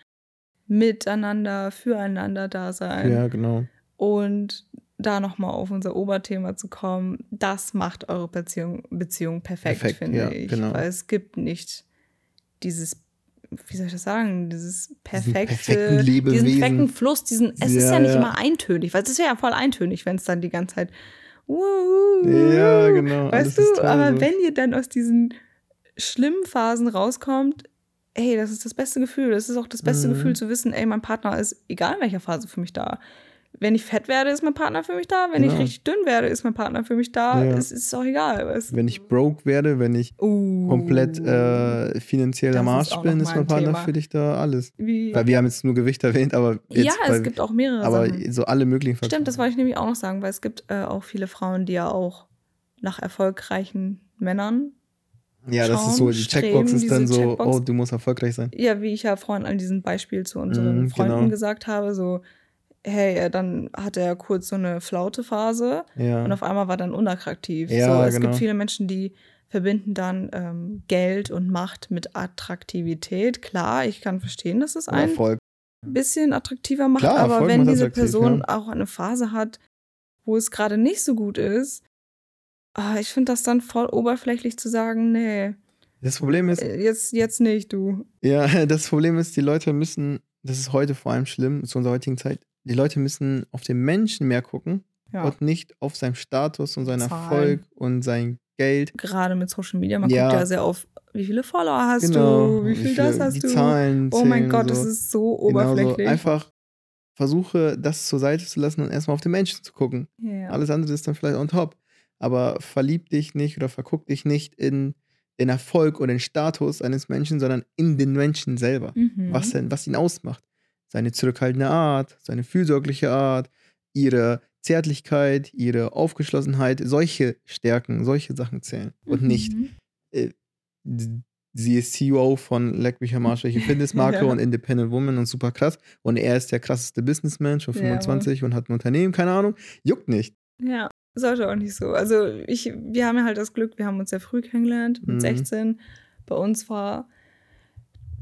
miteinander, füreinander da sein. Ja, genau. Und da nochmal auf unser Oberthema zu kommen, das macht eure Beziehung, Beziehung perfekt, perfekt finde ich. Genau. Weil es gibt nicht dieses wie soll ich das sagen, dieses perfekte, diesen perfekten Fluss, diesen, es ja, ist ja nicht ja. immer eintönig, weil es ist ja voll eintönig, wenn es dann die ganze Zeit, uh, ja, genau. Weißt du, aber so. wenn ihr dann aus diesen schlimmen Phasen rauskommt, ey, das ist das beste Gefühl. Das ist auch das beste mhm. Gefühl zu wissen, ey, mein Partner ist egal in welcher Phase für mich da wenn ich fett werde, ist mein Partner für mich da. Wenn genau. ich richtig dünn werde, ist mein Partner für mich da. Ja. Es ist auch egal. Weißt Wenn ich broke werde, wenn ich uh, komplett äh, finanziell am Arsch bin, ist mein Partner Thema. für dich da alles. Wie? Weil wir haben jetzt nur Gewicht erwähnt, aber jetzt, Ja, es gibt auch mehrere Aber Sachen. so alle möglichen Faktoren. Stimmt, das wollte ich nämlich auch noch sagen, weil es gibt äh, auch viele Frauen, die ja auch nach erfolgreichen Männern ja, das ist so, die Checkbox ist dann so, Checkbox. oh, du musst erfolgreich sein. Ja, wie ich ja vorhin an diesem Beispiel zu unseren mm, Freunden genau. gesagt habe, so, hey, dann hatte er kurz so eine Flaute-Phase ja. und auf einmal war dann unattraktiv. Ja, so, es genau. gibt viele Menschen, die verbinden dann ähm, Geld und Macht mit Attraktivität. Klar, ich kann verstehen, dass es ein Erfolg. bisschen attraktiver macht, Klar, aber wenn diese Person ja. auch eine Phase hat, wo es gerade nicht so gut ist, ah, ich finde das dann voll oberflächlich zu sagen, nee. Das Problem ist. Äh, jetzt, jetzt nicht, du. Ja, das Problem ist, die Leute müssen, das ist heute vor allem schlimm, zu unserer heutigen Zeit, die Leute müssen auf den Menschen mehr gucken ja. und nicht auf seinen Status und seinen Zahlen. Erfolg und sein Geld. Gerade mit Social Media, man ja. guckt ja sehr auf, wie viele Follower hast genau. du, wie viel, wie viel das hast die du. Zahlen oh mein Gott, so. das ist so oberflächlich. Genau so. Einfach versuche, das zur Seite zu lassen und erstmal auf den Menschen zu gucken. Ja. Alles andere ist dann vielleicht on top. Aber verlieb dich nicht oder verguck dich nicht in den Erfolg oder den Status eines Menschen, sondern in den Menschen selber. Mhm. Was, denn, was ihn ausmacht seine zurückhaltende Art, seine fürsorgliche Art, ihre Zärtlichkeit, ihre Aufgeschlossenheit, solche Stärken, solche Sachen zählen. Und mhm. nicht, äh, sie ist CEO von Leck mich am Marsch, welche Fitnessmarke ja. und Independent Woman und super krass. Und er ist der krasseste Businessman, schon 25 ja, und hat ein Unternehmen, keine Ahnung. Juckt nicht. Ja, sollte auch nicht so. Also ich, wir haben ja halt das Glück, wir haben uns sehr früh kennengelernt, mit mhm. 16. Bei uns war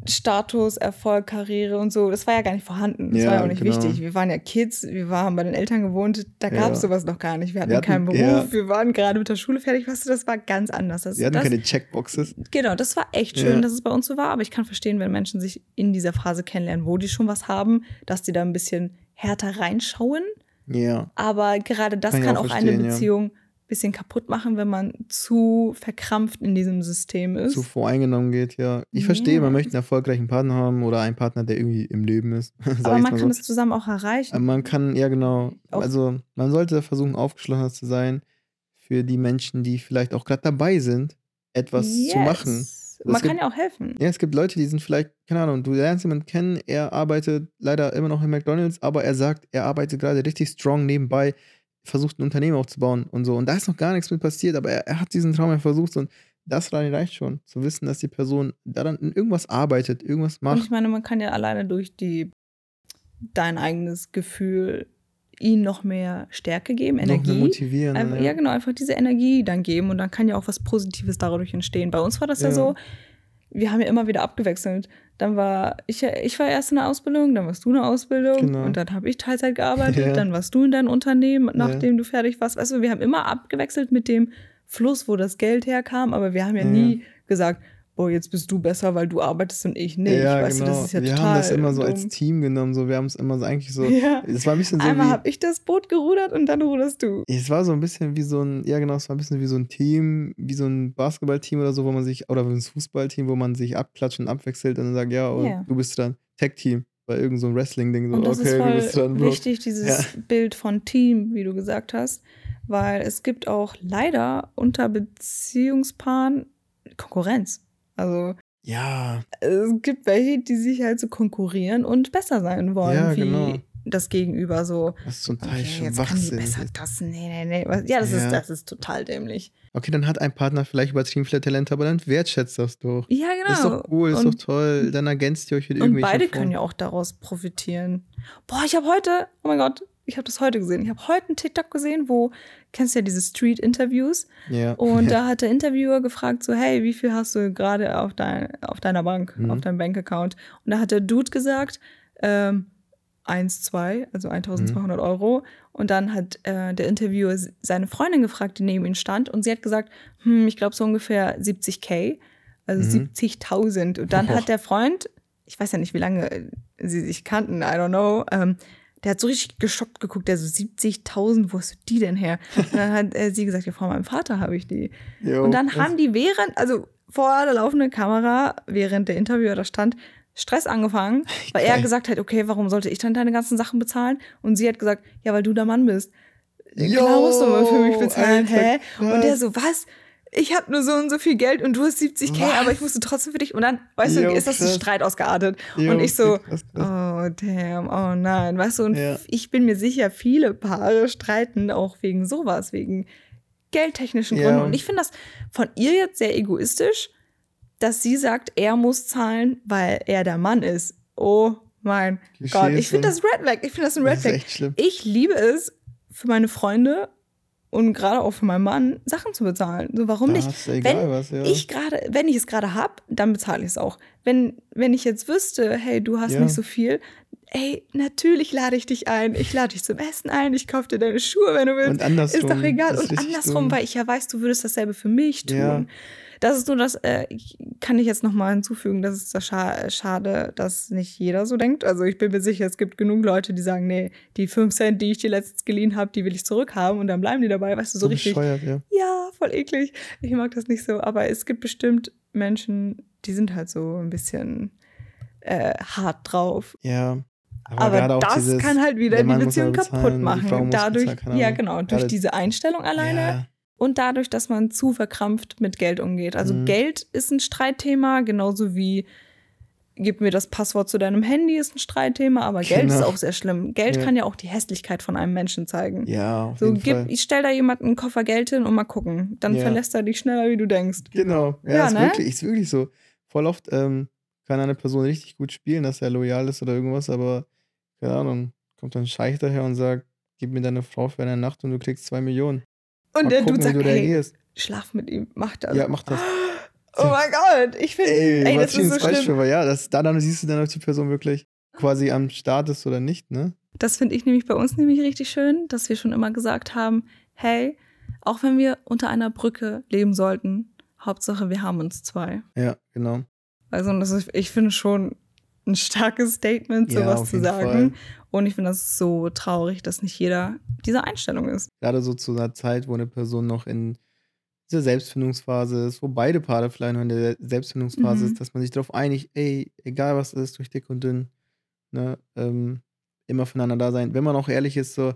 Status, Erfolg, Karriere und so, das war ja gar nicht vorhanden. Das ja, war ja auch nicht genau. wichtig. Wir waren ja Kids, wir waren bei den Eltern gewohnt, da gab es ja. sowas noch gar nicht. Wir hatten, wir hatten keinen Beruf, ja. wir waren gerade mit der Schule fertig, weißt du, das war ganz anders. Das, wir hatten das, keine Checkboxes. Genau, das war echt schön, dass es bei uns so war, aber ich kann verstehen, wenn Menschen sich in dieser Phase kennenlernen, wo die schon was haben, dass die da ein bisschen härter reinschauen. Ja. Aber gerade das kann, kann auch, eine Beziehung bisschen kaputt machen, wenn man zu verkrampft in diesem System ist. Zu voreingenommen geht, ja. Ich ja. verstehe, man möchte einen erfolgreichen Partner haben oder einen Partner, der irgendwie im Leben ist. Aber man kann es so. zusammen auch erreichen. Man kann, ja genau. Auch also man sollte versuchen, aufgeschlossener zu sein für die Menschen, die vielleicht auch gerade dabei sind, etwas yes. zu machen. Das man gibt, kann ja auch helfen. Ja, es gibt Leute, die sind vielleicht, keine Ahnung, du lernst jemanden kennen, er arbeitet leider immer noch in McDonalds, aber er sagt, er arbeitet gerade richtig strong nebenbei versucht, ein Unternehmen aufzubauen und so. Und da ist noch gar nichts mit passiert, aber er, er hat diesen Traum ja versucht und das reicht schon, zu wissen, dass die Person daran irgendwas arbeitet, irgendwas macht. Und ich meine, man kann ja alleine durch die dein eigenes Gefühl ihm noch mehr Stärke geben, Energie. Noch motivieren. Einfach, ja. ja. genau, einfach diese Energie dann geben und dann kann ja auch was Positives dadurch entstehen. Bei uns war das ja, ja so, wir haben ja immer wieder abgewechselt. Dann war ich, ich war erst in der Ausbildung, dann warst du in der Ausbildung genau. und dann habe ich Teilzeit gearbeitet, ja. dann warst du in deinem Unternehmen, nachdem ja. du fertig warst. Weißt du, wir haben immer abgewechselt mit dem Fluss, wo das Geld herkam, aber wir haben ja, ja. nie gesagt, boah, jetzt bist du besser, weil du arbeitest und ich nicht. Ja, weißt genau. Du, das ist ja wir total haben das immer so als Team genommen, so wir haben es immer so eigentlich so. Ja. Es war ein bisschen so Einmal habe ich das Boot gerudert und dann ruderst du. Es war so ein bisschen wie so ein, ja genau, es war ein bisschen wie so ein Team, wie so ein Basketballteam oder so, wo man sich, oder wie ein Fußballteam, wo man sich abklatscht und abwechselt und dann sagt, ja, oh, ja. du bist dann Tech-Team bei irgendeinem so Wrestling-Ding. So, und das okay, ist voll du bist dran, Bro. wichtig, dieses ja. Bild von Team, wie du gesagt hast. Weil es gibt auch leider unter Beziehungspaaren Konkurrenz. Also ja. Es gibt welche, die sich halt so konkurrieren und besser sein wollen, ja, wie genau. das Gegenüber so. Das ist zum Teil okay, schon jetzt Kann die besser das, nee, nee, nee. Ja, das, ja. Ist, das ist total dämlich. Okay, dann hat ein Partner vielleicht übertrieben viele Talente, aber dann wertschätzt das doch. Ja, genau. Das ist doch cool, ist und, doch toll. Dann ergänzt ihr euch mit Und beide können ja auch daraus profitieren. Boah, ich habe heute, oh mein Gott, ich habe das heute gesehen. Ich habe heute einen TikTok gesehen, wo, kennst du ja diese Street-Interviews? Ja. Und da hat der Interviewer gefragt, so, hey, wie viel hast du gerade auf, dein, auf deiner Bank, mhm. auf deinem Bankaccount? Und da hat der Dude gesagt, ähm, 1, 2, also 1200 mhm. Euro. Und dann hat äh, der Interviewer seine Freundin gefragt, die neben ihm stand. Und sie hat gesagt, hm, ich glaube so ungefähr 70k, also mhm. 70.000. Und dann oh. hat der Freund ich weiß ja nicht, wie lange äh, sie sich kannten, I don't know. Ähm, der hat so richtig geschockt geguckt, der so 70.000, wo hast du die denn her? Und dann hat äh, sie gesagt, ja, vor meinem Vater habe ich die. Jo, und dann haben die während, also vor der laufenden Kamera, während der Interviewer da stand, Stress angefangen, weil er gesagt hat, okay, warum sollte ich dann deine ganzen Sachen bezahlen? Und sie hat gesagt, ja, weil du der Mann bist. Klar musst du mal für mich bezahlen, Alter, hä? Und der so, was? Ich habe nur so und so viel Geld und du hast 70k, was? aber ich musste trotzdem für dich. Und dann, weißt Yo, du, ist das ein Streit ausgeartet. Yo, und ich so, krass, krass. oh damn, oh nein, weißt du, und ja. ich bin mir sicher, viele Paare streiten auch wegen sowas, wegen geldtechnischen Gründen. Ja. Und ich finde das von ihr jetzt sehr egoistisch, dass sie sagt, er muss zahlen, weil er der Mann ist. Oh mein Klischee Gott, ich finde das Red Flag. Ich finde das ein Red Flag. Ich liebe es, für meine Freunde und gerade auch für meinen Mann Sachen zu bezahlen. So, warum das nicht? Egal, wenn was, ja. ich gerade, wenn ich es gerade habe, dann bezahle ich es auch. Wenn, wenn ich jetzt wüsste, hey, du hast ja. nicht so viel, ey, natürlich lade ich dich ein. Ich lade dich zum Essen ein. Ich kaufe dir deine Schuhe, wenn du willst. Und andersrum. Ist doch egal. Und andersrum, dumm. weil ich ja weiß, du würdest dasselbe für mich tun. Ja. Das ist nur das, äh, kann ich jetzt nochmal hinzufügen, das ist das Scha schade, dass nicht jeder so denkt. Also ich bin mir sicher, es gibt genug Leute, die sagen, nee, die 5 Cent, die ich dir letztens geliehen habe, die will ich zurückhaben und dann bleiben die dabei, weißt du, so, so richtig. Ja. ja, voll eklig. Ich mag das nicht so. Aber es gibt bestimmt Menschen, die sind halt so ein bisschen äh, hart drauf. Ja. Aber, aber das dieses, kann halt wieder die Beziehung kaputt machen. Dadurch, ja genau, durch diese Einstellung alleine ja und dadurch, dass man zu verkrampft mit Geld umgeht. Also mhm. Geld ist ein Streitthema, genauso wie gib mir das Passwort zu deinem Handy ist ein Streitthema, aber Geld genau. ist auch sehr schlimm. Geld ja. kann ja auch die Hässlichkeit von einem Menschen zeigen. Ja, auf so jeden gib, Fall. ich stell da jemanden einen Koffer Geld hin und mal gucken. Dann ja. verlässt er dich schneller, wie du denkst. Genau. Ja, ja ist, ne? wirklich, ist wirklich so. Voll oft ähm, kann eine Person richtig gut spielen, dass er loyal ist oder irgendwas, aber keine Ahnung, kommt dann ein Scheich daher und sagt, gib mir deine Frau für eine Nacht und du kriegst zwei Millionen. Und der Dude sagt, hey, schlaf mit ihm, mach das. Ja, mach das. Oh mein Gott, ich finde, ey, ey das ist so schlimm. Für, ja, das, da dann siehst du dann, ob die Person wirklich quasi am Start ist oder nicht, ne? Das finde ich nämlich bei uns nämlich richtig schön, dass wir schon immer gesagt haben, hey, auch wenn wir unter einer Brücke leben sollten, Hauptsache wir haben uns zwei. Ja, genau. Also das ist, ich finde schon ein starkes Statement, sowas ja, zu sagen. Fall. Und ich finde das so traurig, dass nicht jeder diese Einstellung ist. Gerade so zu einer Zeit, wo eine Person noch in dieser Selbstfindungsphase ist, wo beide Paare vielleicht noch in der Selbstfindungsphase mhm. ist, dass man sich darauf einigt, ey, egal was ist, durch dick und dünn, ne, ähm, immer voneinander da sein. Wenn man auch ehrlich ist, so,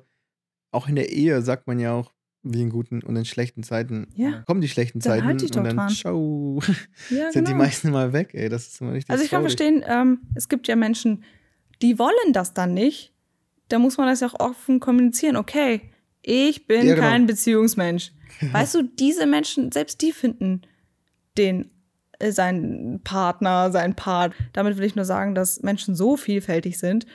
auch in der Ehe sagt man ja auch, wie in guten und in schlechten Zeiten. Ja. Kommen die schlechten dann Zeiten halt und dann dran. ciao, ja, sind genau. die meisten mal weg, ey. Das ist immer richtig Also ich traurig. kann verstehen, ähm, es gibt ja Menschen, die wollen das dann nicht. Da muss man das ja auch offen kommunizieren. Okay, ich bin ja, genau. kein Beziehungsmensch. Weißt du, diese Menschen, selbst die finden den äh, seinen Partner, seinen Part. Damit will ich nur sagen, dass Menschen so vielfältig sind,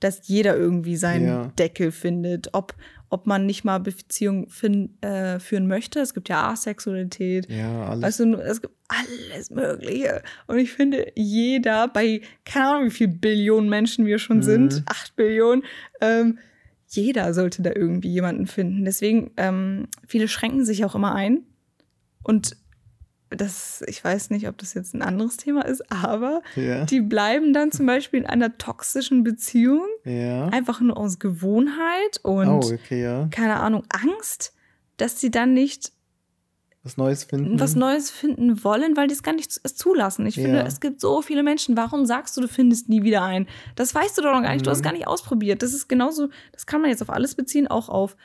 dass jeder irgendwie seinen. Deckel findet. Ob, ob man nicht mal Beziehungen fin, äh, führen möchte. Es gibt ja Asexualität. Ja, alles. Du, es gibt alles Mögliche. Und ich finde, jeder, bei keine Ahnung, wie viele Billionen Menschen wir schon mhm. sind, acht Billionen, ähm, jeder sollte da irgendwie jemanden finden. Deswegen, ähm, viele schränken sich auch immer ein. Und das, ich weiß nicht, ob das jetzt ein anderes Thema ist, aber ja. die bleiben dann zum Beispiel in einer toxischen Beziehung, ja. einfach nur aus Gewohnheit und oh, okay, ja. keine Ahnung, Angst, dass sie dann nicht was Neues finden. Was Neues finden wollen, weil die es gar nicht zulassen. Ich finde, es gibt so viele Menschen. Warum sagst du, du findest nie wieder einen? Das weißt du doch noch gar nicht. Mhm. Du hast mhm. gar nicht ausprobiert. Das ist genauso, das kann man jetzt auf alles beziehen, auch auf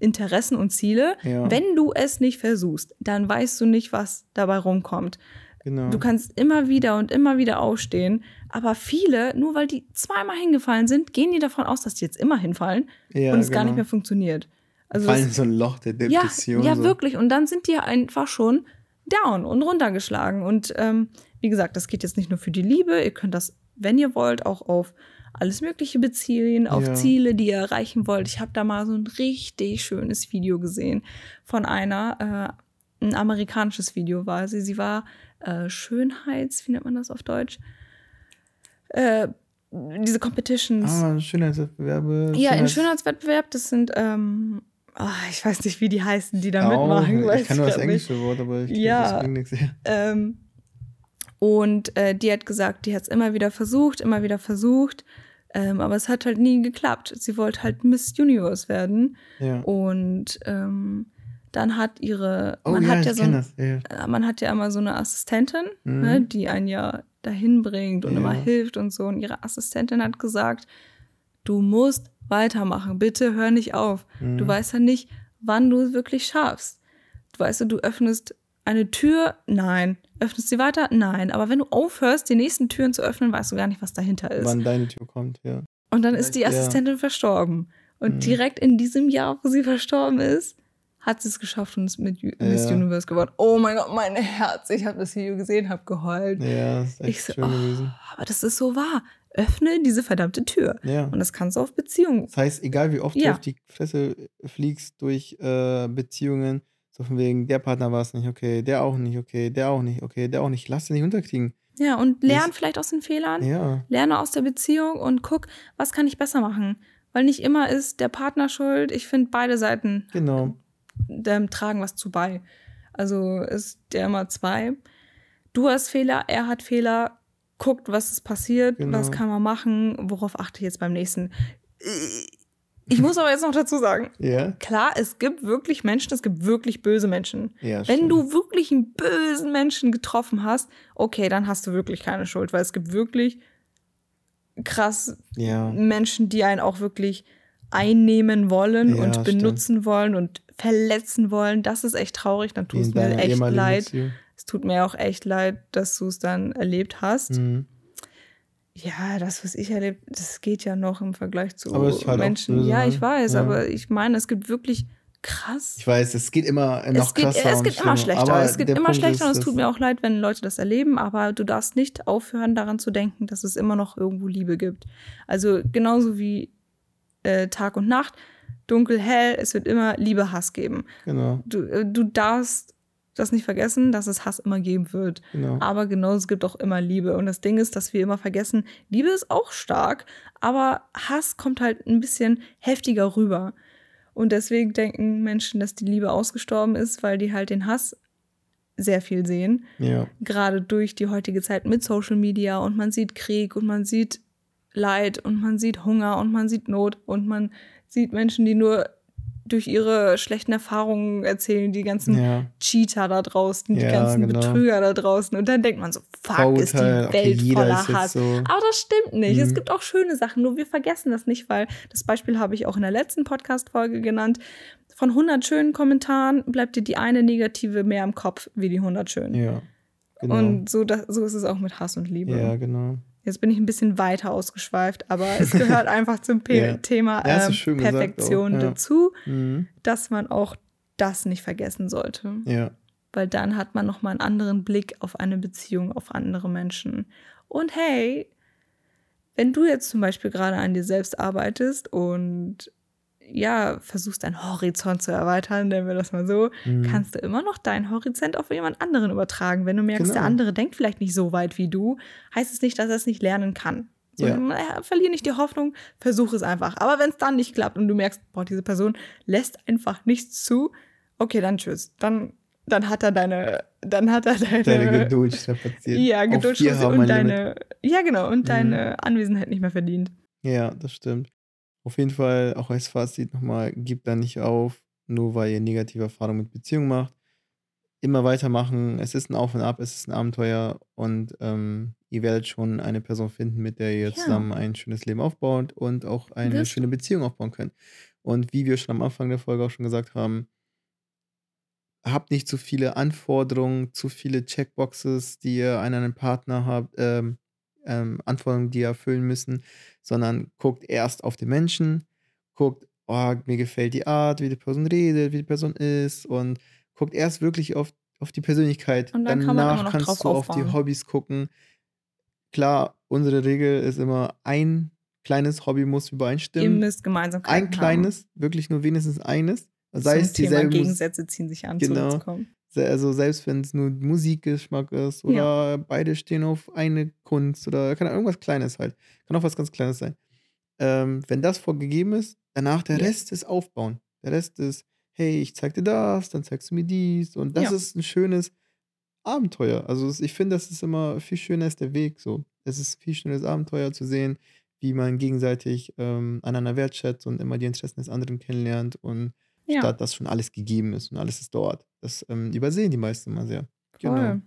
Interessen und Ziele. Ja. Wenn du es nicht versuchst, dann weißt du nicht, was dabei rumkommt. Genau. Du kannst immer wieder und immer wieder aufstehen, aber viele, nur weil die zweimal hingefallen sind, gehen die davon aus, dass die jetzt immer hinfallen ja, und es genau. gar nicht genau. mehr funktioniert. Also Fallen in so ein Loch der Depression. Ja, ja so. wirklich. Und dann sind die einfach schon down und runtergeschlagen. Und ähm, wie gesagt, das geht jetzt nicht nur für die Liebe. Ihr könnt das, wenn ihr wollt, auch auf alles Mögliche beziehen, auf ja. Ziele, die ihr erreichen wollt. Ich habe da mal so ein richtig schönes Video gesehen von einer, äh, ein amerikanisches Video war sie. Sie war äh, Schönheits, wie nennt man das auf Deutsch? Äh, diese Competitions. Ah, Schönheitswettbewerbe. Ja, in Schönheitswettbewerb, das sind, ähm, oh, ich weiß nicht, wie die heißen, die da oh, mitmachen. Ich kann nur das englische Wort, aber ich ja, das bringt nichts. Ähm, Und äh, die hat gesagt, die hat es immer wieder versucht, immer wieder versucht. Ähm, aber es hat halt nie geklappt. Sie wollte halt Miss Universe werden. Ja. Und ähm, dann hat ihre, oh, man ja, hat ja so, ein, ja. Äh, man hat ja immer so eine Assistentin, mhm. ne, die einen ja dahin bringt und immer hilft und so. Und ihre Assistentin hat gesagt, du musst weitermachen, bitte hör nicht auf. Mhm. Du weißt ja nicht, wann du es wirklich schaffst. Du weißt, du öffnest eine Tür, nein. Öffnest sie weiter? Nein. Aber wenn du aufhörst, die nächsten Türen zu öffnen, weißt du gar nicht, was dahinter ist. Wann deine Tür kommt, ja. Und dann Vielleicht, ist die Assistentin ja. verstorben. Und mhm. direkt in diesem Jahr, wo sie verstorben ist, hat sie es geschafft und ist mit Miss ja. Universe geworden. Oh mein Gott, mein Herz. Ich habe das Video gesehen, habe geheult. Ja, ist echt ich so, schön gewesen. Oh, aber das ist so wahr. Öffne diese verdammte Tür. Ja. Und das kannst du auf Beziehungen. Das heißt, egal wie oft ja. du auf die Fresse fliegst durch äh, Beziehungen, so von wegen, der Partner war es nicht okay, der auch nicht okay, der auch nicht okay, der auch nicht. Lass dich nicht unterkriegen. Ja, und lern das, vielleicht aus den Fehlern. Ja. Lerne aus der Beziehung und guck, was kann ich besser machen. Weil nicht immer ist der Partner schuld. Ich finde, beide Seiten genau. ähm, tragen was zu bei. Also ist der immer zwei. Du hast Fehler, er hat Fehler. Guckt, was ist passiert, genau. was kann man machen, worauf achte ich jetzt beim nächsten. Ich muss aber jetzt noch dazu sagen, ja. klar, es gibt wirklich Menschen, es gibt wirklich böse Menschen. Ja, Wenn du wirklich einen bösen Menschen getroffen hast, okay, dann hast du wirklich keine Schuld, weil es gibt wirklich krass ja. Menschen, die einen auch wirklich einnehmen wollen ja, und benutzen stimmt. wollen und verletzen wollen. Das ist echt traurig, dann tut es mir echt leid. Beziehung. Es tut mir auch echt leid, dass du es dann erlebt hast. Mhm. Ja, das, was ich erlebt, das geht ja noch im Vergleich zu halt Menschen. ja, ich weiß, ja. aber ich meine, es gibt wirklich krass. Ich weiß, es geht immer noch es geht, krasser. Es geht immer schlechter. Es geht immer schlechter und es tut mir auch leid, wenn Leute das erleben, aber du darfst nicht aufhören, daran zu denken, dass es immer noch irgendwo Liebe gibt. Also genauso wie äh, Tag und Nacht, dunkel, hell, es wird immer Liebe, Hass geben. Genau. Du, äh, du darfst das nicht vergessen, dass es Hass immer geben wird. Genau. Aber genauso es gibt auch immer Liebe. Und das Ding ist, dass wir immer vergessen, Liebe ist auch stark, aber Hass kommt halt ein bisschen heftiger rüber. Und deswegen denken Menschen, dass die Liebe ausgestorben ist, weil die halt den Hass sehr viel sehen. Ja. Gerade durch die heutige Zeit mit Social Media und man sieht Krieg und man sieht Leid und man sieht Hunger und man sieht Not und man sieht Menschen, die nur durch ihre schlechten Erfahrungen erzählen, die ganzen ja. Cheater da draußen, die ja, ganzen genau. Betrüger da draußen. Und dann denkt man so, fuck, Vorurteil, ist die Welt okay, voller Hass. So. Aber das stimmt nicht. Mhm. Es gibt auch schöne Sachen, nur wir vergessen das nicht, weil das Beispiel habe ich auch in der letzten Podcast-Folge genannt. Von 100 schönen Kommentaren bleibt dir die eine negative mehr im Kopf wie die 100 schönen. Ja. Genau. Und so, das, so ist es auch mit Hass und Liebe. Ja, genau. Jetzt bin ich ein bisschen weiter ausgeschweift, aber es gehört einfach zum ja. Thema äh, Perfektion ja. dazu, mhm. dass man auch das nicht vergessen sollte. Ja. Weil dann hat man nochmal einen anderen Blick auf eine Beziehung, auf andere Menschen. Und hey, wenn du jetzt zum Beispiel gerade an dir selbst arbeitest und ja, versuchst deinen Horizont zu erweitern, nennen wir das mal so, mhm. kannst du immer noch deinen Horizont auf jemand anderen übertragen. Wenn du merkst, genau. der andere denkt vielleicht nicht so weit wie du, heißt es nicht, dass er es nicht lernen kann. So, ja. äh, verlier nicht die Hoffnung, versuch es einfach. Aber wenn es dann nicht klappt und du merkst, boah, diese Person lässt einfach nichts zu, okay, dann tschüss. Dann, dann hat er deine, dann hat er deine, deine Geduld strapaziert. Ja, Geduld und deine, ja genau, und deine mhm. Anwesenheit nicht mehr verdient. Ja, das stimmt. Auf jeden Fall, auch als Fazit nochmal, gebt da nicht auf, nur weil ihr negative Erfahrungen mit Beziehungen macht. Immer weitermachen. Es ist ein Auf und Ab, es ist ein Abenteuer und ähm, ihr werdet schon eine Person finden, mit der ihr ja. zusammen ein schönes Leben aufbaut und auch eine Wirst schöne Beziehung aufbauen könnt. Und wie wir schon am Anfang der Folge auch schon gesagt haben, habt nicht zu viele Anforderungen, zu viele Checkboxes, die ihr an einen Partner habt, ähm, ähm, Anforderungen, die erfüllen müssen, sondern guckt erst auf den Menschen, guckt, oh, mir gefällt die Art, wie die Person redet, wie die Person ist und guckt erst wirklich auf, auf die Persönlichkeit. Und dann Danach kann kannst du auf die Hobbys gucken. Klar, unsere Regel ist immer ein kleines Hobby muss übereinstimmen. Ihr müsst gemeinsam Ein kleines, haben. wirklich nur wenigstens eines. Sei Zum es dieselbe Thema Gegensätze ziehen sich an, genau. zu kommen. Also selbst wenn es nur Musikgeschmack ist oder ja. beide stehen auf eine Kunst oder kann irgendwas Kleines halt. Kann auch was ganz Kleines sein. Ähm, wenn das vorgegeben ist, danach der ja. Rest ist Aufbauen. Der Rest ist, hey, ich zeig dir das, dann zeigst du mir dies. Und das ja. ist ein schönes Abenteuer. Also ich finde, das ist immer viel schöner als der Weg. So. Es ist viel schöneres Abenteuer zu sehen, wie man gegenseitig ähm, einander wertschätzt und immer die Interessen des anderen kennenlernt und statt dass schon alles gegeben ist und alles ist dort. Das ähm, übersehen die meisten immer sehr. Genau. Voll.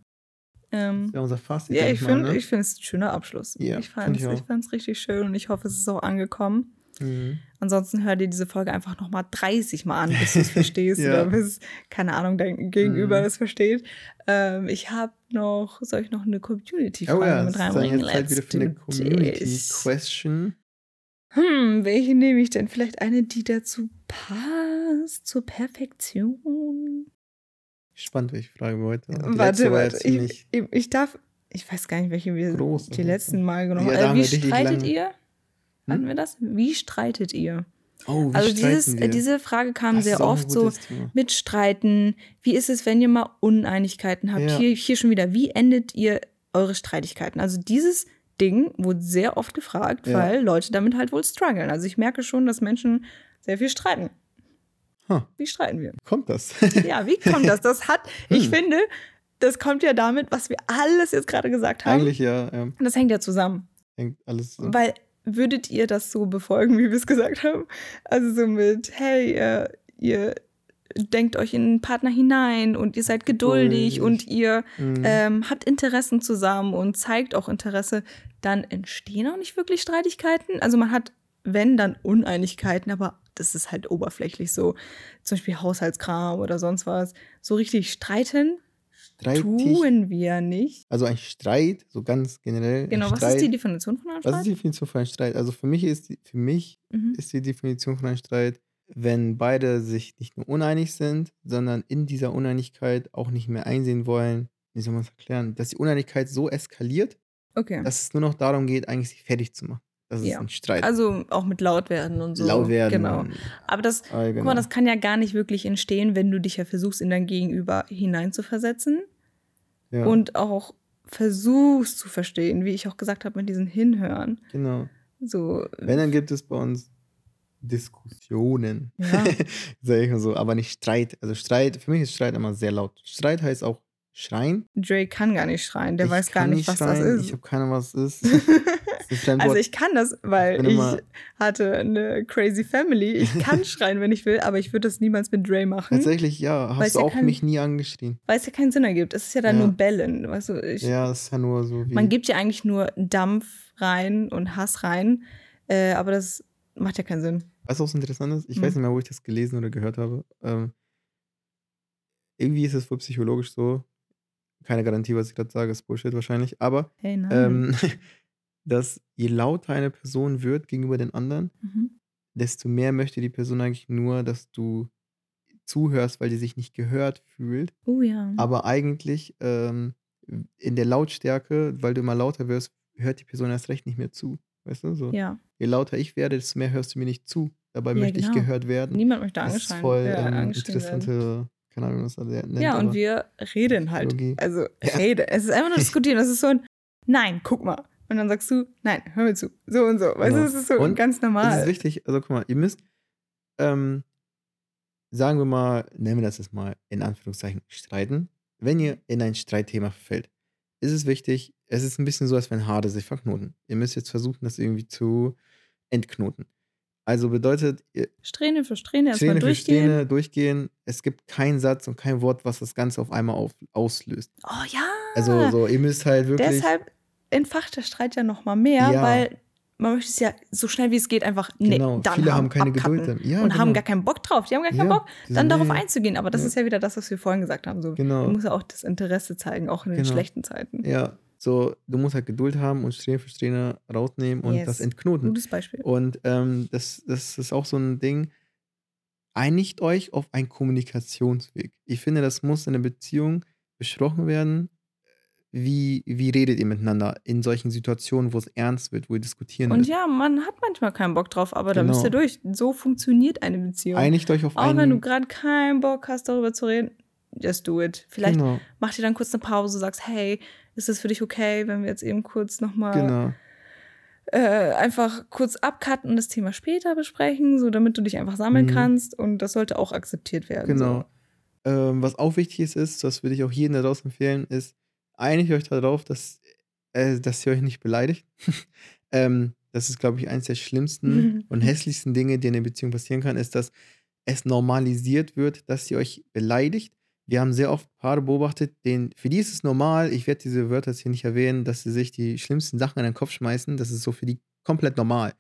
Ähm, das wäre unser Fazit. Ja, ich finde ne? es ein schöner Abschluss. Ja, ich fand es richtig schön und ich hoffe, es ist auch angekommen. Mhm. Ansonsten hör dir diese Folge einfach nochmal 30 Mal an, bis du es verstehst ja. oder bis, keine Ahnung, dein Gegenüber mhm. das versteht. Ähm, ich habe noch, soll ich noch eine Community-Frage oh ja, mit reinbringen? Jetzt Zeit wieder für eine Community-Question. Hm, welche nehme ich denn? Vielleicht eine, die dazu passt, zur Perfektion. Spannend, welche Frage wir heute haben. Warte, warte. Ich, ich, ich, darf, ich weiß gar nicht, welche wir groß, die letzten Mal genommen haben. Ja, äh, wie streitet ihr? Hm? Hatten wir das? Wie streitet ihr? Oh, wie also dieses, wir? diese Frage kam das sehr oft so Thema. mit Streiten. Wie ist es, wenn ihr mal Uneinigkeiten habt? Ja. Hier, hier schon wieder, wie endet ihr eure Streitigkeiten? Also dieses Ding wurde sehr oft gefragt, ja. weil Leute damit halt wohl strugglen. Also ich merke schon, dass Menschen sehr viel streiten. Huh. Wie streiten wir? Kommt das? ja, wie kommt das? Das hat, ich hm. finde, das kommt ja damit, was wir alles jetzt gerade gesagt haben. Eigentlich ja, ja. Und das hängt ja zusammen. Hängt alles zusammen. Weil würdet ihr das so befolgen, wie wir es gesagt haben? Also so mit, hey, äh, ihr denkt euch in einen Partner hinein und ihr seid geduldig oh. und ihr mhm. ähm, habt Interessen zusammen und zeigt auch Interesse, dann entstehen auch nicht wirklich Streitigkeiten. Also man hat, wenn, dann Uneinigkeiten, aber das ist halt oberflächlich so. Zum Beispiel Haushaltskram oder sonst was. So richtig streiten Streitig. tun wir nicht. Also ein Streit, so ganz generell. Genau, was Streit, ist die Definition von einem Streit? Was ist die Definition von einem Streit? Also für mich ist die, für mich mhm. ist die Definition von einem Streit, wenn beide sich nicht nur uneinig sind, sondern in dieser Uneinigkeit auch nicht mehr einsehen wollen, wie soll man es erklären, dass die Uneinigkeit so eskaliert, okay. dass es nur noch darum geht, eigentlich sich fertig zu machen. Das ist ja. ein Streit. Also auch mit laut werden und so. Laut werden. Genau. Aber das, ah, genau. guck mal, das kann ja gar nicht wirklich entstehen, wenn du dich ja versuchst, in dein Gegenüber hineinzuversetzen. Ja. Und auch versuchst zu verstehen, wie ich auch gesagt habe, mit diesen Hinhören. Genau. So. Wenn, dann gibt es bei uns Diskussionen. Ja. Sag ich mal so, aber nicht Streit. Also Streit, für mich ist Streit immer sehr laut. Streit heißt auch schreien. Dre kann gar nicht schreien, der ich weiß gar nicht, nicht was schreien. das ist. Ich habe keine Ahnung, was das ist. also ich kann das, weil ich, ich hatte eine crazy Family. Ich kann schreien, wenn ich will, aber ich würde das niemals mit Dre machen. Tatsächlich, ja. Hast du ja auch kein, mich nie angeschrien. Weil es ja keinen Sinn ergibt. Es ist ja dann ja. nur Bellen. Weißt du, ich, ja, es ist ja nur so. Man gibt ja eigentlich nur Dampf rein und Hass rein, äh, aber das macht ja keinen Sinn. Weißt du, was interessant ist? Ich hm. weiß nicht mehr, wo ich das gelesen oder gehört habe. Ähm, irgendwie ist es wohl psychologisch so, keine Garantie, was ich gerade sage, ist Bullshit wahrscheinlich, aber hey, ähm, dass je lauter eine Person wird gegenüber den anderen, mhm. desto mehr möchte die Person eigentlich nur, dass du zuhörst, weil die sich nicht gehört fühlt. Oh ja. Aber eigentlich ähm, in der Lautstärke, weil du immer lauter wirst, hört die Person erst recht nicht mehr zu. Weißt du? So. Ja. Je lauter ich werde, desto mehr hörst du mir nicht zu. Dabei ja, möchte genau. ich gehört werden. Niemand möchte angeschrien Das ist voll ja, ähm, interessante, werden. keine Ahnung, was er nennt. Ja, und wir reden halt. Psychologie. Also, ja. rede. Es ist einfach nur diskutieren. Das ist so ein, nein, guck mal. Und dann sagst du, nein, hör mir zu. So und so. Weißt genau. du, das ist so und ganz normal. Das ist wichtig. Also, guck mal, ihr müsst, ähm, sagen wir mal, nennen wir das jetzt mal in Anführungszeichen streiten. Wenn ihr in ein Streitthema verfällt, ist es wichtig, es ist ein bisschen so, als wenn Haare sich verknoten. Ihr müsst jetzt versuchen, das irgendwie zu entknoten. Also bedeutet. Strähne für Strähne erstmal durchgehen. Für Strähne durchgehen. Es gibt keinen Satz und kein Wort, was das Ganze auf einmal auf, auslöst. Oh ja. Also so, ihr müsst halt wirklich. Deshalb entfacht der Streit ja nochmal mehr, ja. weil man möchte es ja so schnell wie es geht einfach nee, genau. dann Viele haben, keine Geduld ja, und genau. haben gar keinen Bock drauf. Die haben gar keinen ja, Bock, dann darauf einzugehen. Aber das ja. ist ja wieder das, was wir vorhin gesagt haben. So, genau. Du musst ja auch das Interesse zeigen, auch in den genau. schlechten Zeiten. Ja, so, du musst halt Geduld haben und Strähne für Strähne rausnehmen und yes. das entknoten. Gutes Beispiel. Und ähm, das, das ist auch so ein Ding. Einigt euch auf einen Kommunikationsweg. Ich finde, das muss in einer Beziehung besprochen werden. Wie, wie redet ihr miteinander in solchen Situationen, wo es ernst wird, wo ihr diskutieren Und ja, man hat manchmal keinen Bock drauf, aber genau. da müsst ihr durch. So funktioniert eine Beziehung. Einigt euch auf Auch einen. Auch wenn du gerade keinen Bock hast, darüber zu reden, just do it. Vielleicht genau. macht ihr dann kurz eine Pause, sagst, hey, ist es für dich okay, wenn wir jetzt eben kurz nochmal genau. äh, einfach kurz abcutten und das Thema später besprechen, so damit du dich einfach sammeln mhm. kannst und das sollte auch akzeptiert werden. Genau. So. ähm, was auch wichtig ist, ist, das würde ich auch jedem daraus empfehlen, ist, einigt euch darauf, dass, äh, dass ihr euch nicht beleidigt. ähm, das ist, glaube ich, eines der schlimmsten und hässlichsten Dinge, die in einer Beziehung passieren kann, ist, dass es normalisiert wird, dass ihr euch beleidigt. Wir haben sehr oft Paare beobachtet, denen, für die ist es normal, ich werde diese Wörter jetzt hier nicht erwähnen, dass sie sich die schlimmsten Sachen in den Kopf schmeißen. Das ist so für die komplett normal.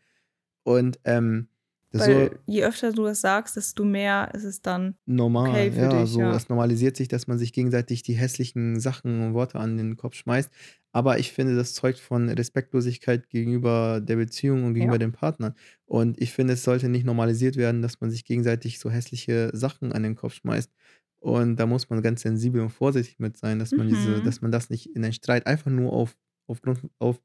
Und ähm, weil so, je öfter du das sagst, desto mehr ist es dann normal. Okay für ja, dich, so ja. es normalisiert sich, dass man sich gegenseitig die hässlichen Sachen und Worte an den Kopf schmeißt. Aber ich finde, das zeugt von Respektlosigkeit gegenüber der Beziehung und gegenüber ja. dem Partner. Und ich finde, es sollte nicht normalisiert werden, dass man sich gegenseitig so hässliche Sachen an den Kopf schmeißt. Und da muss man ganz sensibel und vorsichtig mit sein, dass man mhm. diese, dass man das nicht in einen Streit einfach nur auf, aufgrund, auf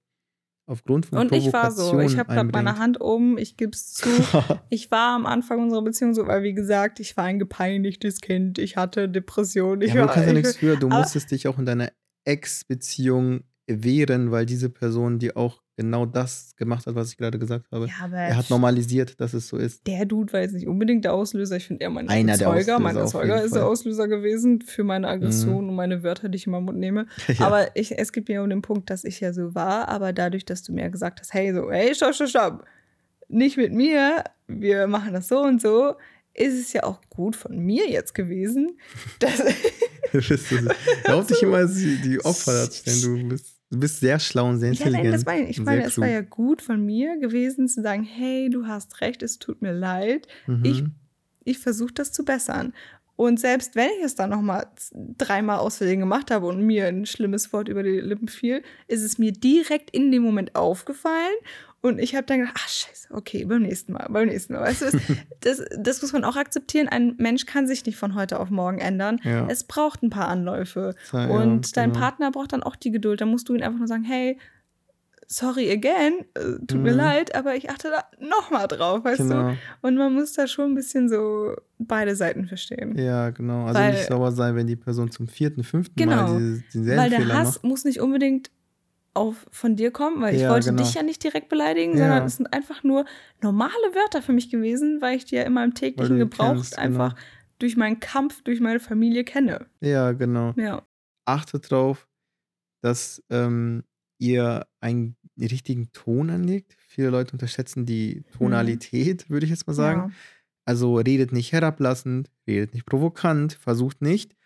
aufgrund von Und ich war so, ich habe gerade meine Hand oben, ich gebe es zu. ich war am Anfang unserer Beziehung so, weil wie gesagt, ich war ein gepeinigtes Kind, ich hatte Depressionen. Ich ja, war, du kannst ja nichts für, du musstest dich auch in deiner Ex-Beziehung wehren, weil diese Person dir auch genau das gemacht hat, was ich gerade gesagt habe. Ja, er hat normalisiert, dass es so ist. Der Dude war jetzt nicht unbedingt der Auslöser. Ich finde eher mein Einer Erzeuger. Mein Erzeuger ist der Auslöser gewesen für meine Aggression mhm. und meine Wörter, die ich immer im Mund nehme. Ja. Aber ich, es gibt mir um den Punkt, dass ich ja so war. Aber dadurch, dass du mir gesagt hast, hey, so, hey, stopp, stopp, stopp. Nicht mit mir. Wir machen das so und so. Ist es ja auch gut von mir jetzt gewesen, dass. Hör auf dich immer die Opfer darzustellen, du bist. Du bist sehr schlau und sehr intelligent. Ja, nein, das meine ich. Meine, es war ja gut von mir gewesen zu sagen, hey, du hast recht, es tut mir leid. Mhm. Ich, ich versuche das zu bessern. Und selbst wenn ich es dann noch mal dreimal aus Versehen gemacht habe und mir ein schlimmes Wort über die Lippen fiel, ist es mir direkt in dem Moment aufgefallen und ich habe dann gedacht, ach scheiße, okay, beim nächsten Mal, beim nächsten Mal. Weißt du, das, das muss man auch akzeptieren. Ein Mensch kann sich nicht von heute auf morgen ändern. Ja. Es braucht ein paar Anläufe. Ja, und dein genau. Partner braucht dann auch die Geduld. Da musst du ihn einfach nur sagen, hey, sorry again, äh, tut mhm. mir leid, aber ich achte da nochmal drauf, weißt genau. du? Und man muss da schon ein bisschen so beide Seiten verstehen. Ja, genau. Also Weil, nicht sauer sein, wenn die Person zum vierten, fünften genau, Mal diese, denselben Weil der Fehler Hass macht. muss nicht unbedingt auf, von dir kommen, weil ich ja, wollte genau. dich ja nicht direkt beleidigen, ja. sondern es sind einfach nur normale Wörter für mich gewesen, weil ich die ja in meinem täglichen Gebrauch kennst, genau. einfach genau. durch meinen Kampf, durch meine Familie kenne. Ja, genau. Ja. Achtet darauf, dass ähm, ihr einen richtigen Ton anlegt. Viele Leute unterschätzen die Tonalität, mhm. würde ich jetzt mal sagen. Ja. Also redet nicht herablassend, redet nicht provokant, versucht nicht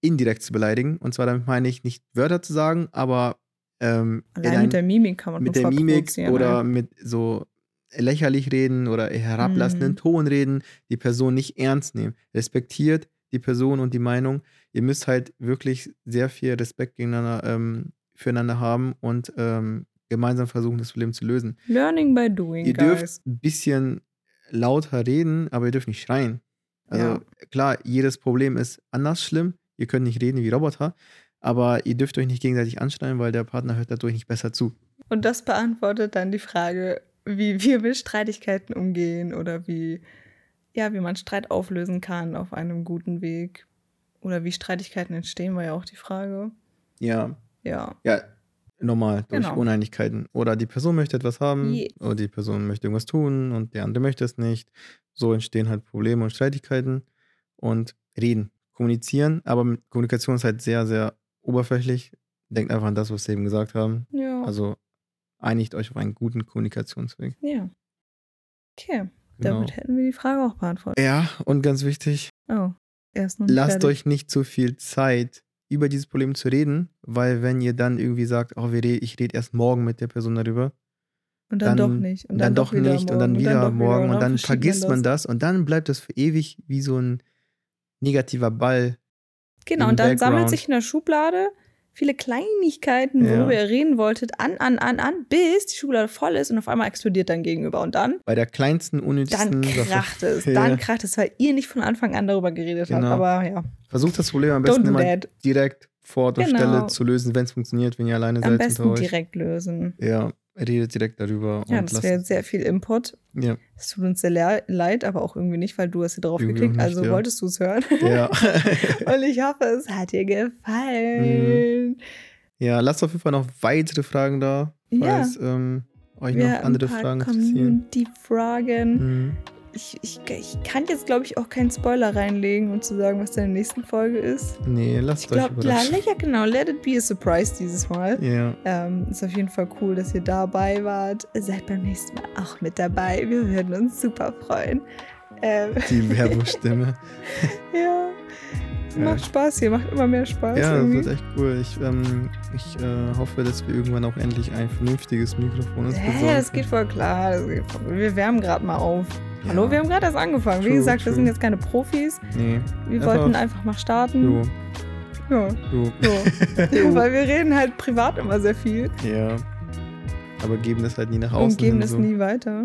indirekt zu beleidigen. Und zwar damit meine ich nicht Wörter zu sagen, aber ähm, Allein mit der Mimik kann man Mit der Mimik oder ne? mit so lächerlich reden oder herablassenden mhm. Ton reden, die Person nicht ernst nehmen. Respektiert die Person und die Meinung. Ihr müsst halt wirklich sehr viel Respekt gegeneinander, ähm, füreinander haben und ähm, gemeinsam versuchen, das Problem zu lösen. Learning by doing. Ihr guys. dürft ein bisschen lauter reden, aber ihr dürft nicht schreien. Also ja. klar, jedes Problem ist anders schlimm. Ihr könnt nicht reden wie Roboter, aber ihr dürft euch nicht gegenseitig anschreien, weil der Partner hört dadurch nicht besser zu. Und das beantwortet dann die Frage, wie wir mit Streitigkeiten umgehen oder wie, ja, wie man Streit auflösen kann auf einem guten Weg. Oder wie Streitigkeiten entstehen, war ja auch die Frage. Ja. Ja. Ja, normal, durch genau. Uneinigkeiten. Oder die Person möchte etwas haben, yes. oder die Person möchte irgendwas tun und der andere möchte es nicht. So entstehen halt Probleme und Streitigkeiten. Und reden, kommunizieren, aber Kommunikation ist halt sehr, sehr oberflächlich. Denkt einfach an das, was Sie eben gesagt haben. Ja. Also einigt euch auf einen guten Kommunikationsweg. Ja. Okay. Genau. Damit hätten wir die Frage auch beantwortet. Ja, und ganz wichtig. Oh, erst noch Lasst fertig. euch nicht zu viel Zeit, über dieses Problem zu reden, weil wenn ihr dann irgendwie sagt, oh, ich rede erst morgen mit der Person darüber. Und dann, dann doch nicht. Und dann, dann doch nicht morgen. und dann wieder und dann morgen wieder. und dann vergisst man das. und dann bleibt das für ewig wie so ein negativer Ball Genau, und dann Background. sammelt sich in der Schublade viele Kleinigkeiten, worüber ja. ihr reden wolltet, an, an, an, an, bis die Schublade voll ist und auf einmal explodiert dann gegenüber. Und dann. Bei der kleinsten, unnötigsten. Dann kracht Sache. es. Ja. Dann kracht es, weil ihr nicht von Anfang an darüber geredet genau. habt. Aber ja. Versucht das Problem am besten immer that. direkt vor der genau. Stelle zu lösen, wenn es funktioniert, wenn ihr alleine am seid. Am besten direkt lösen. Ja redet direkt darüber. Ja, das wäre sehr viel Input. Ja. Es tut uns sehr leid, aber auch irgendwie nicht, weil du hast hier drauf irgendwie geklickt, nicht, also ja. wolltest du es hören. Ja. Und ich hoffe, es hat dir gefallen. Mhm. Ja, lasst auf jeden Fall noch weitere Fragen da, falls ja. ähm, euch noch andere Fragen interessieren. Die Fragen. Mhm. Ich, ich, ich kann jetzt, glaube ich, auch keinen Spoiler reinlegen und zu sagen, was in der nächsten Folge ist. Nee, lasst ich glaub, euch überraschen. Ja, genau. Let it be a surprise dieses Mal. Ja. Ähm, ist auf jeden Fall cool, dass ihr dabei wart. Seid beim nächsten Mal auch mit dabei. Wir würden uns super freuen. Ähm. Die Werbestimme. ja. Macht Spaß hier, macht immer mehr Spaß. Ja, irgendwie. das wird echt cool. Ich, ähm, ich äh, hoffe, dass wir irgendwann auch endlich ein vernünftiges Mikrofon uns Ja, das geht voll klar. Das geht voll, wir wärmen gerade mal auf. Ja. Hallo, wir haben gerade erst angefangen. True, Wie gesagt, true. wir sind jetzt keine Profis. Nee. Wir einfach wollten einfach mal starten. So. Ja. So. So. Weil wir reden halt privat immer sehr viel. Ja. Aber geben das halt nie nach außen. Und geben das so. nie weiter.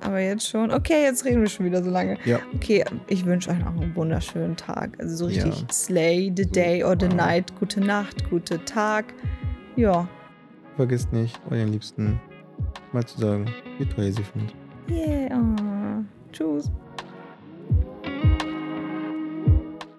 Aber jetzt schon. Okay, jetzt reden wir schon wieder so lange. Ja. Okay, ich wünsche euch noch einen wunderschönen Tag. Also so richtig ja. slay the day or the night. Gute Nacht, gute Tag. Ja. Vergisst nicht, euren Liebsten mal zu sagen, wie toll ihr sie findet. Yeah. Oh. Tschüss.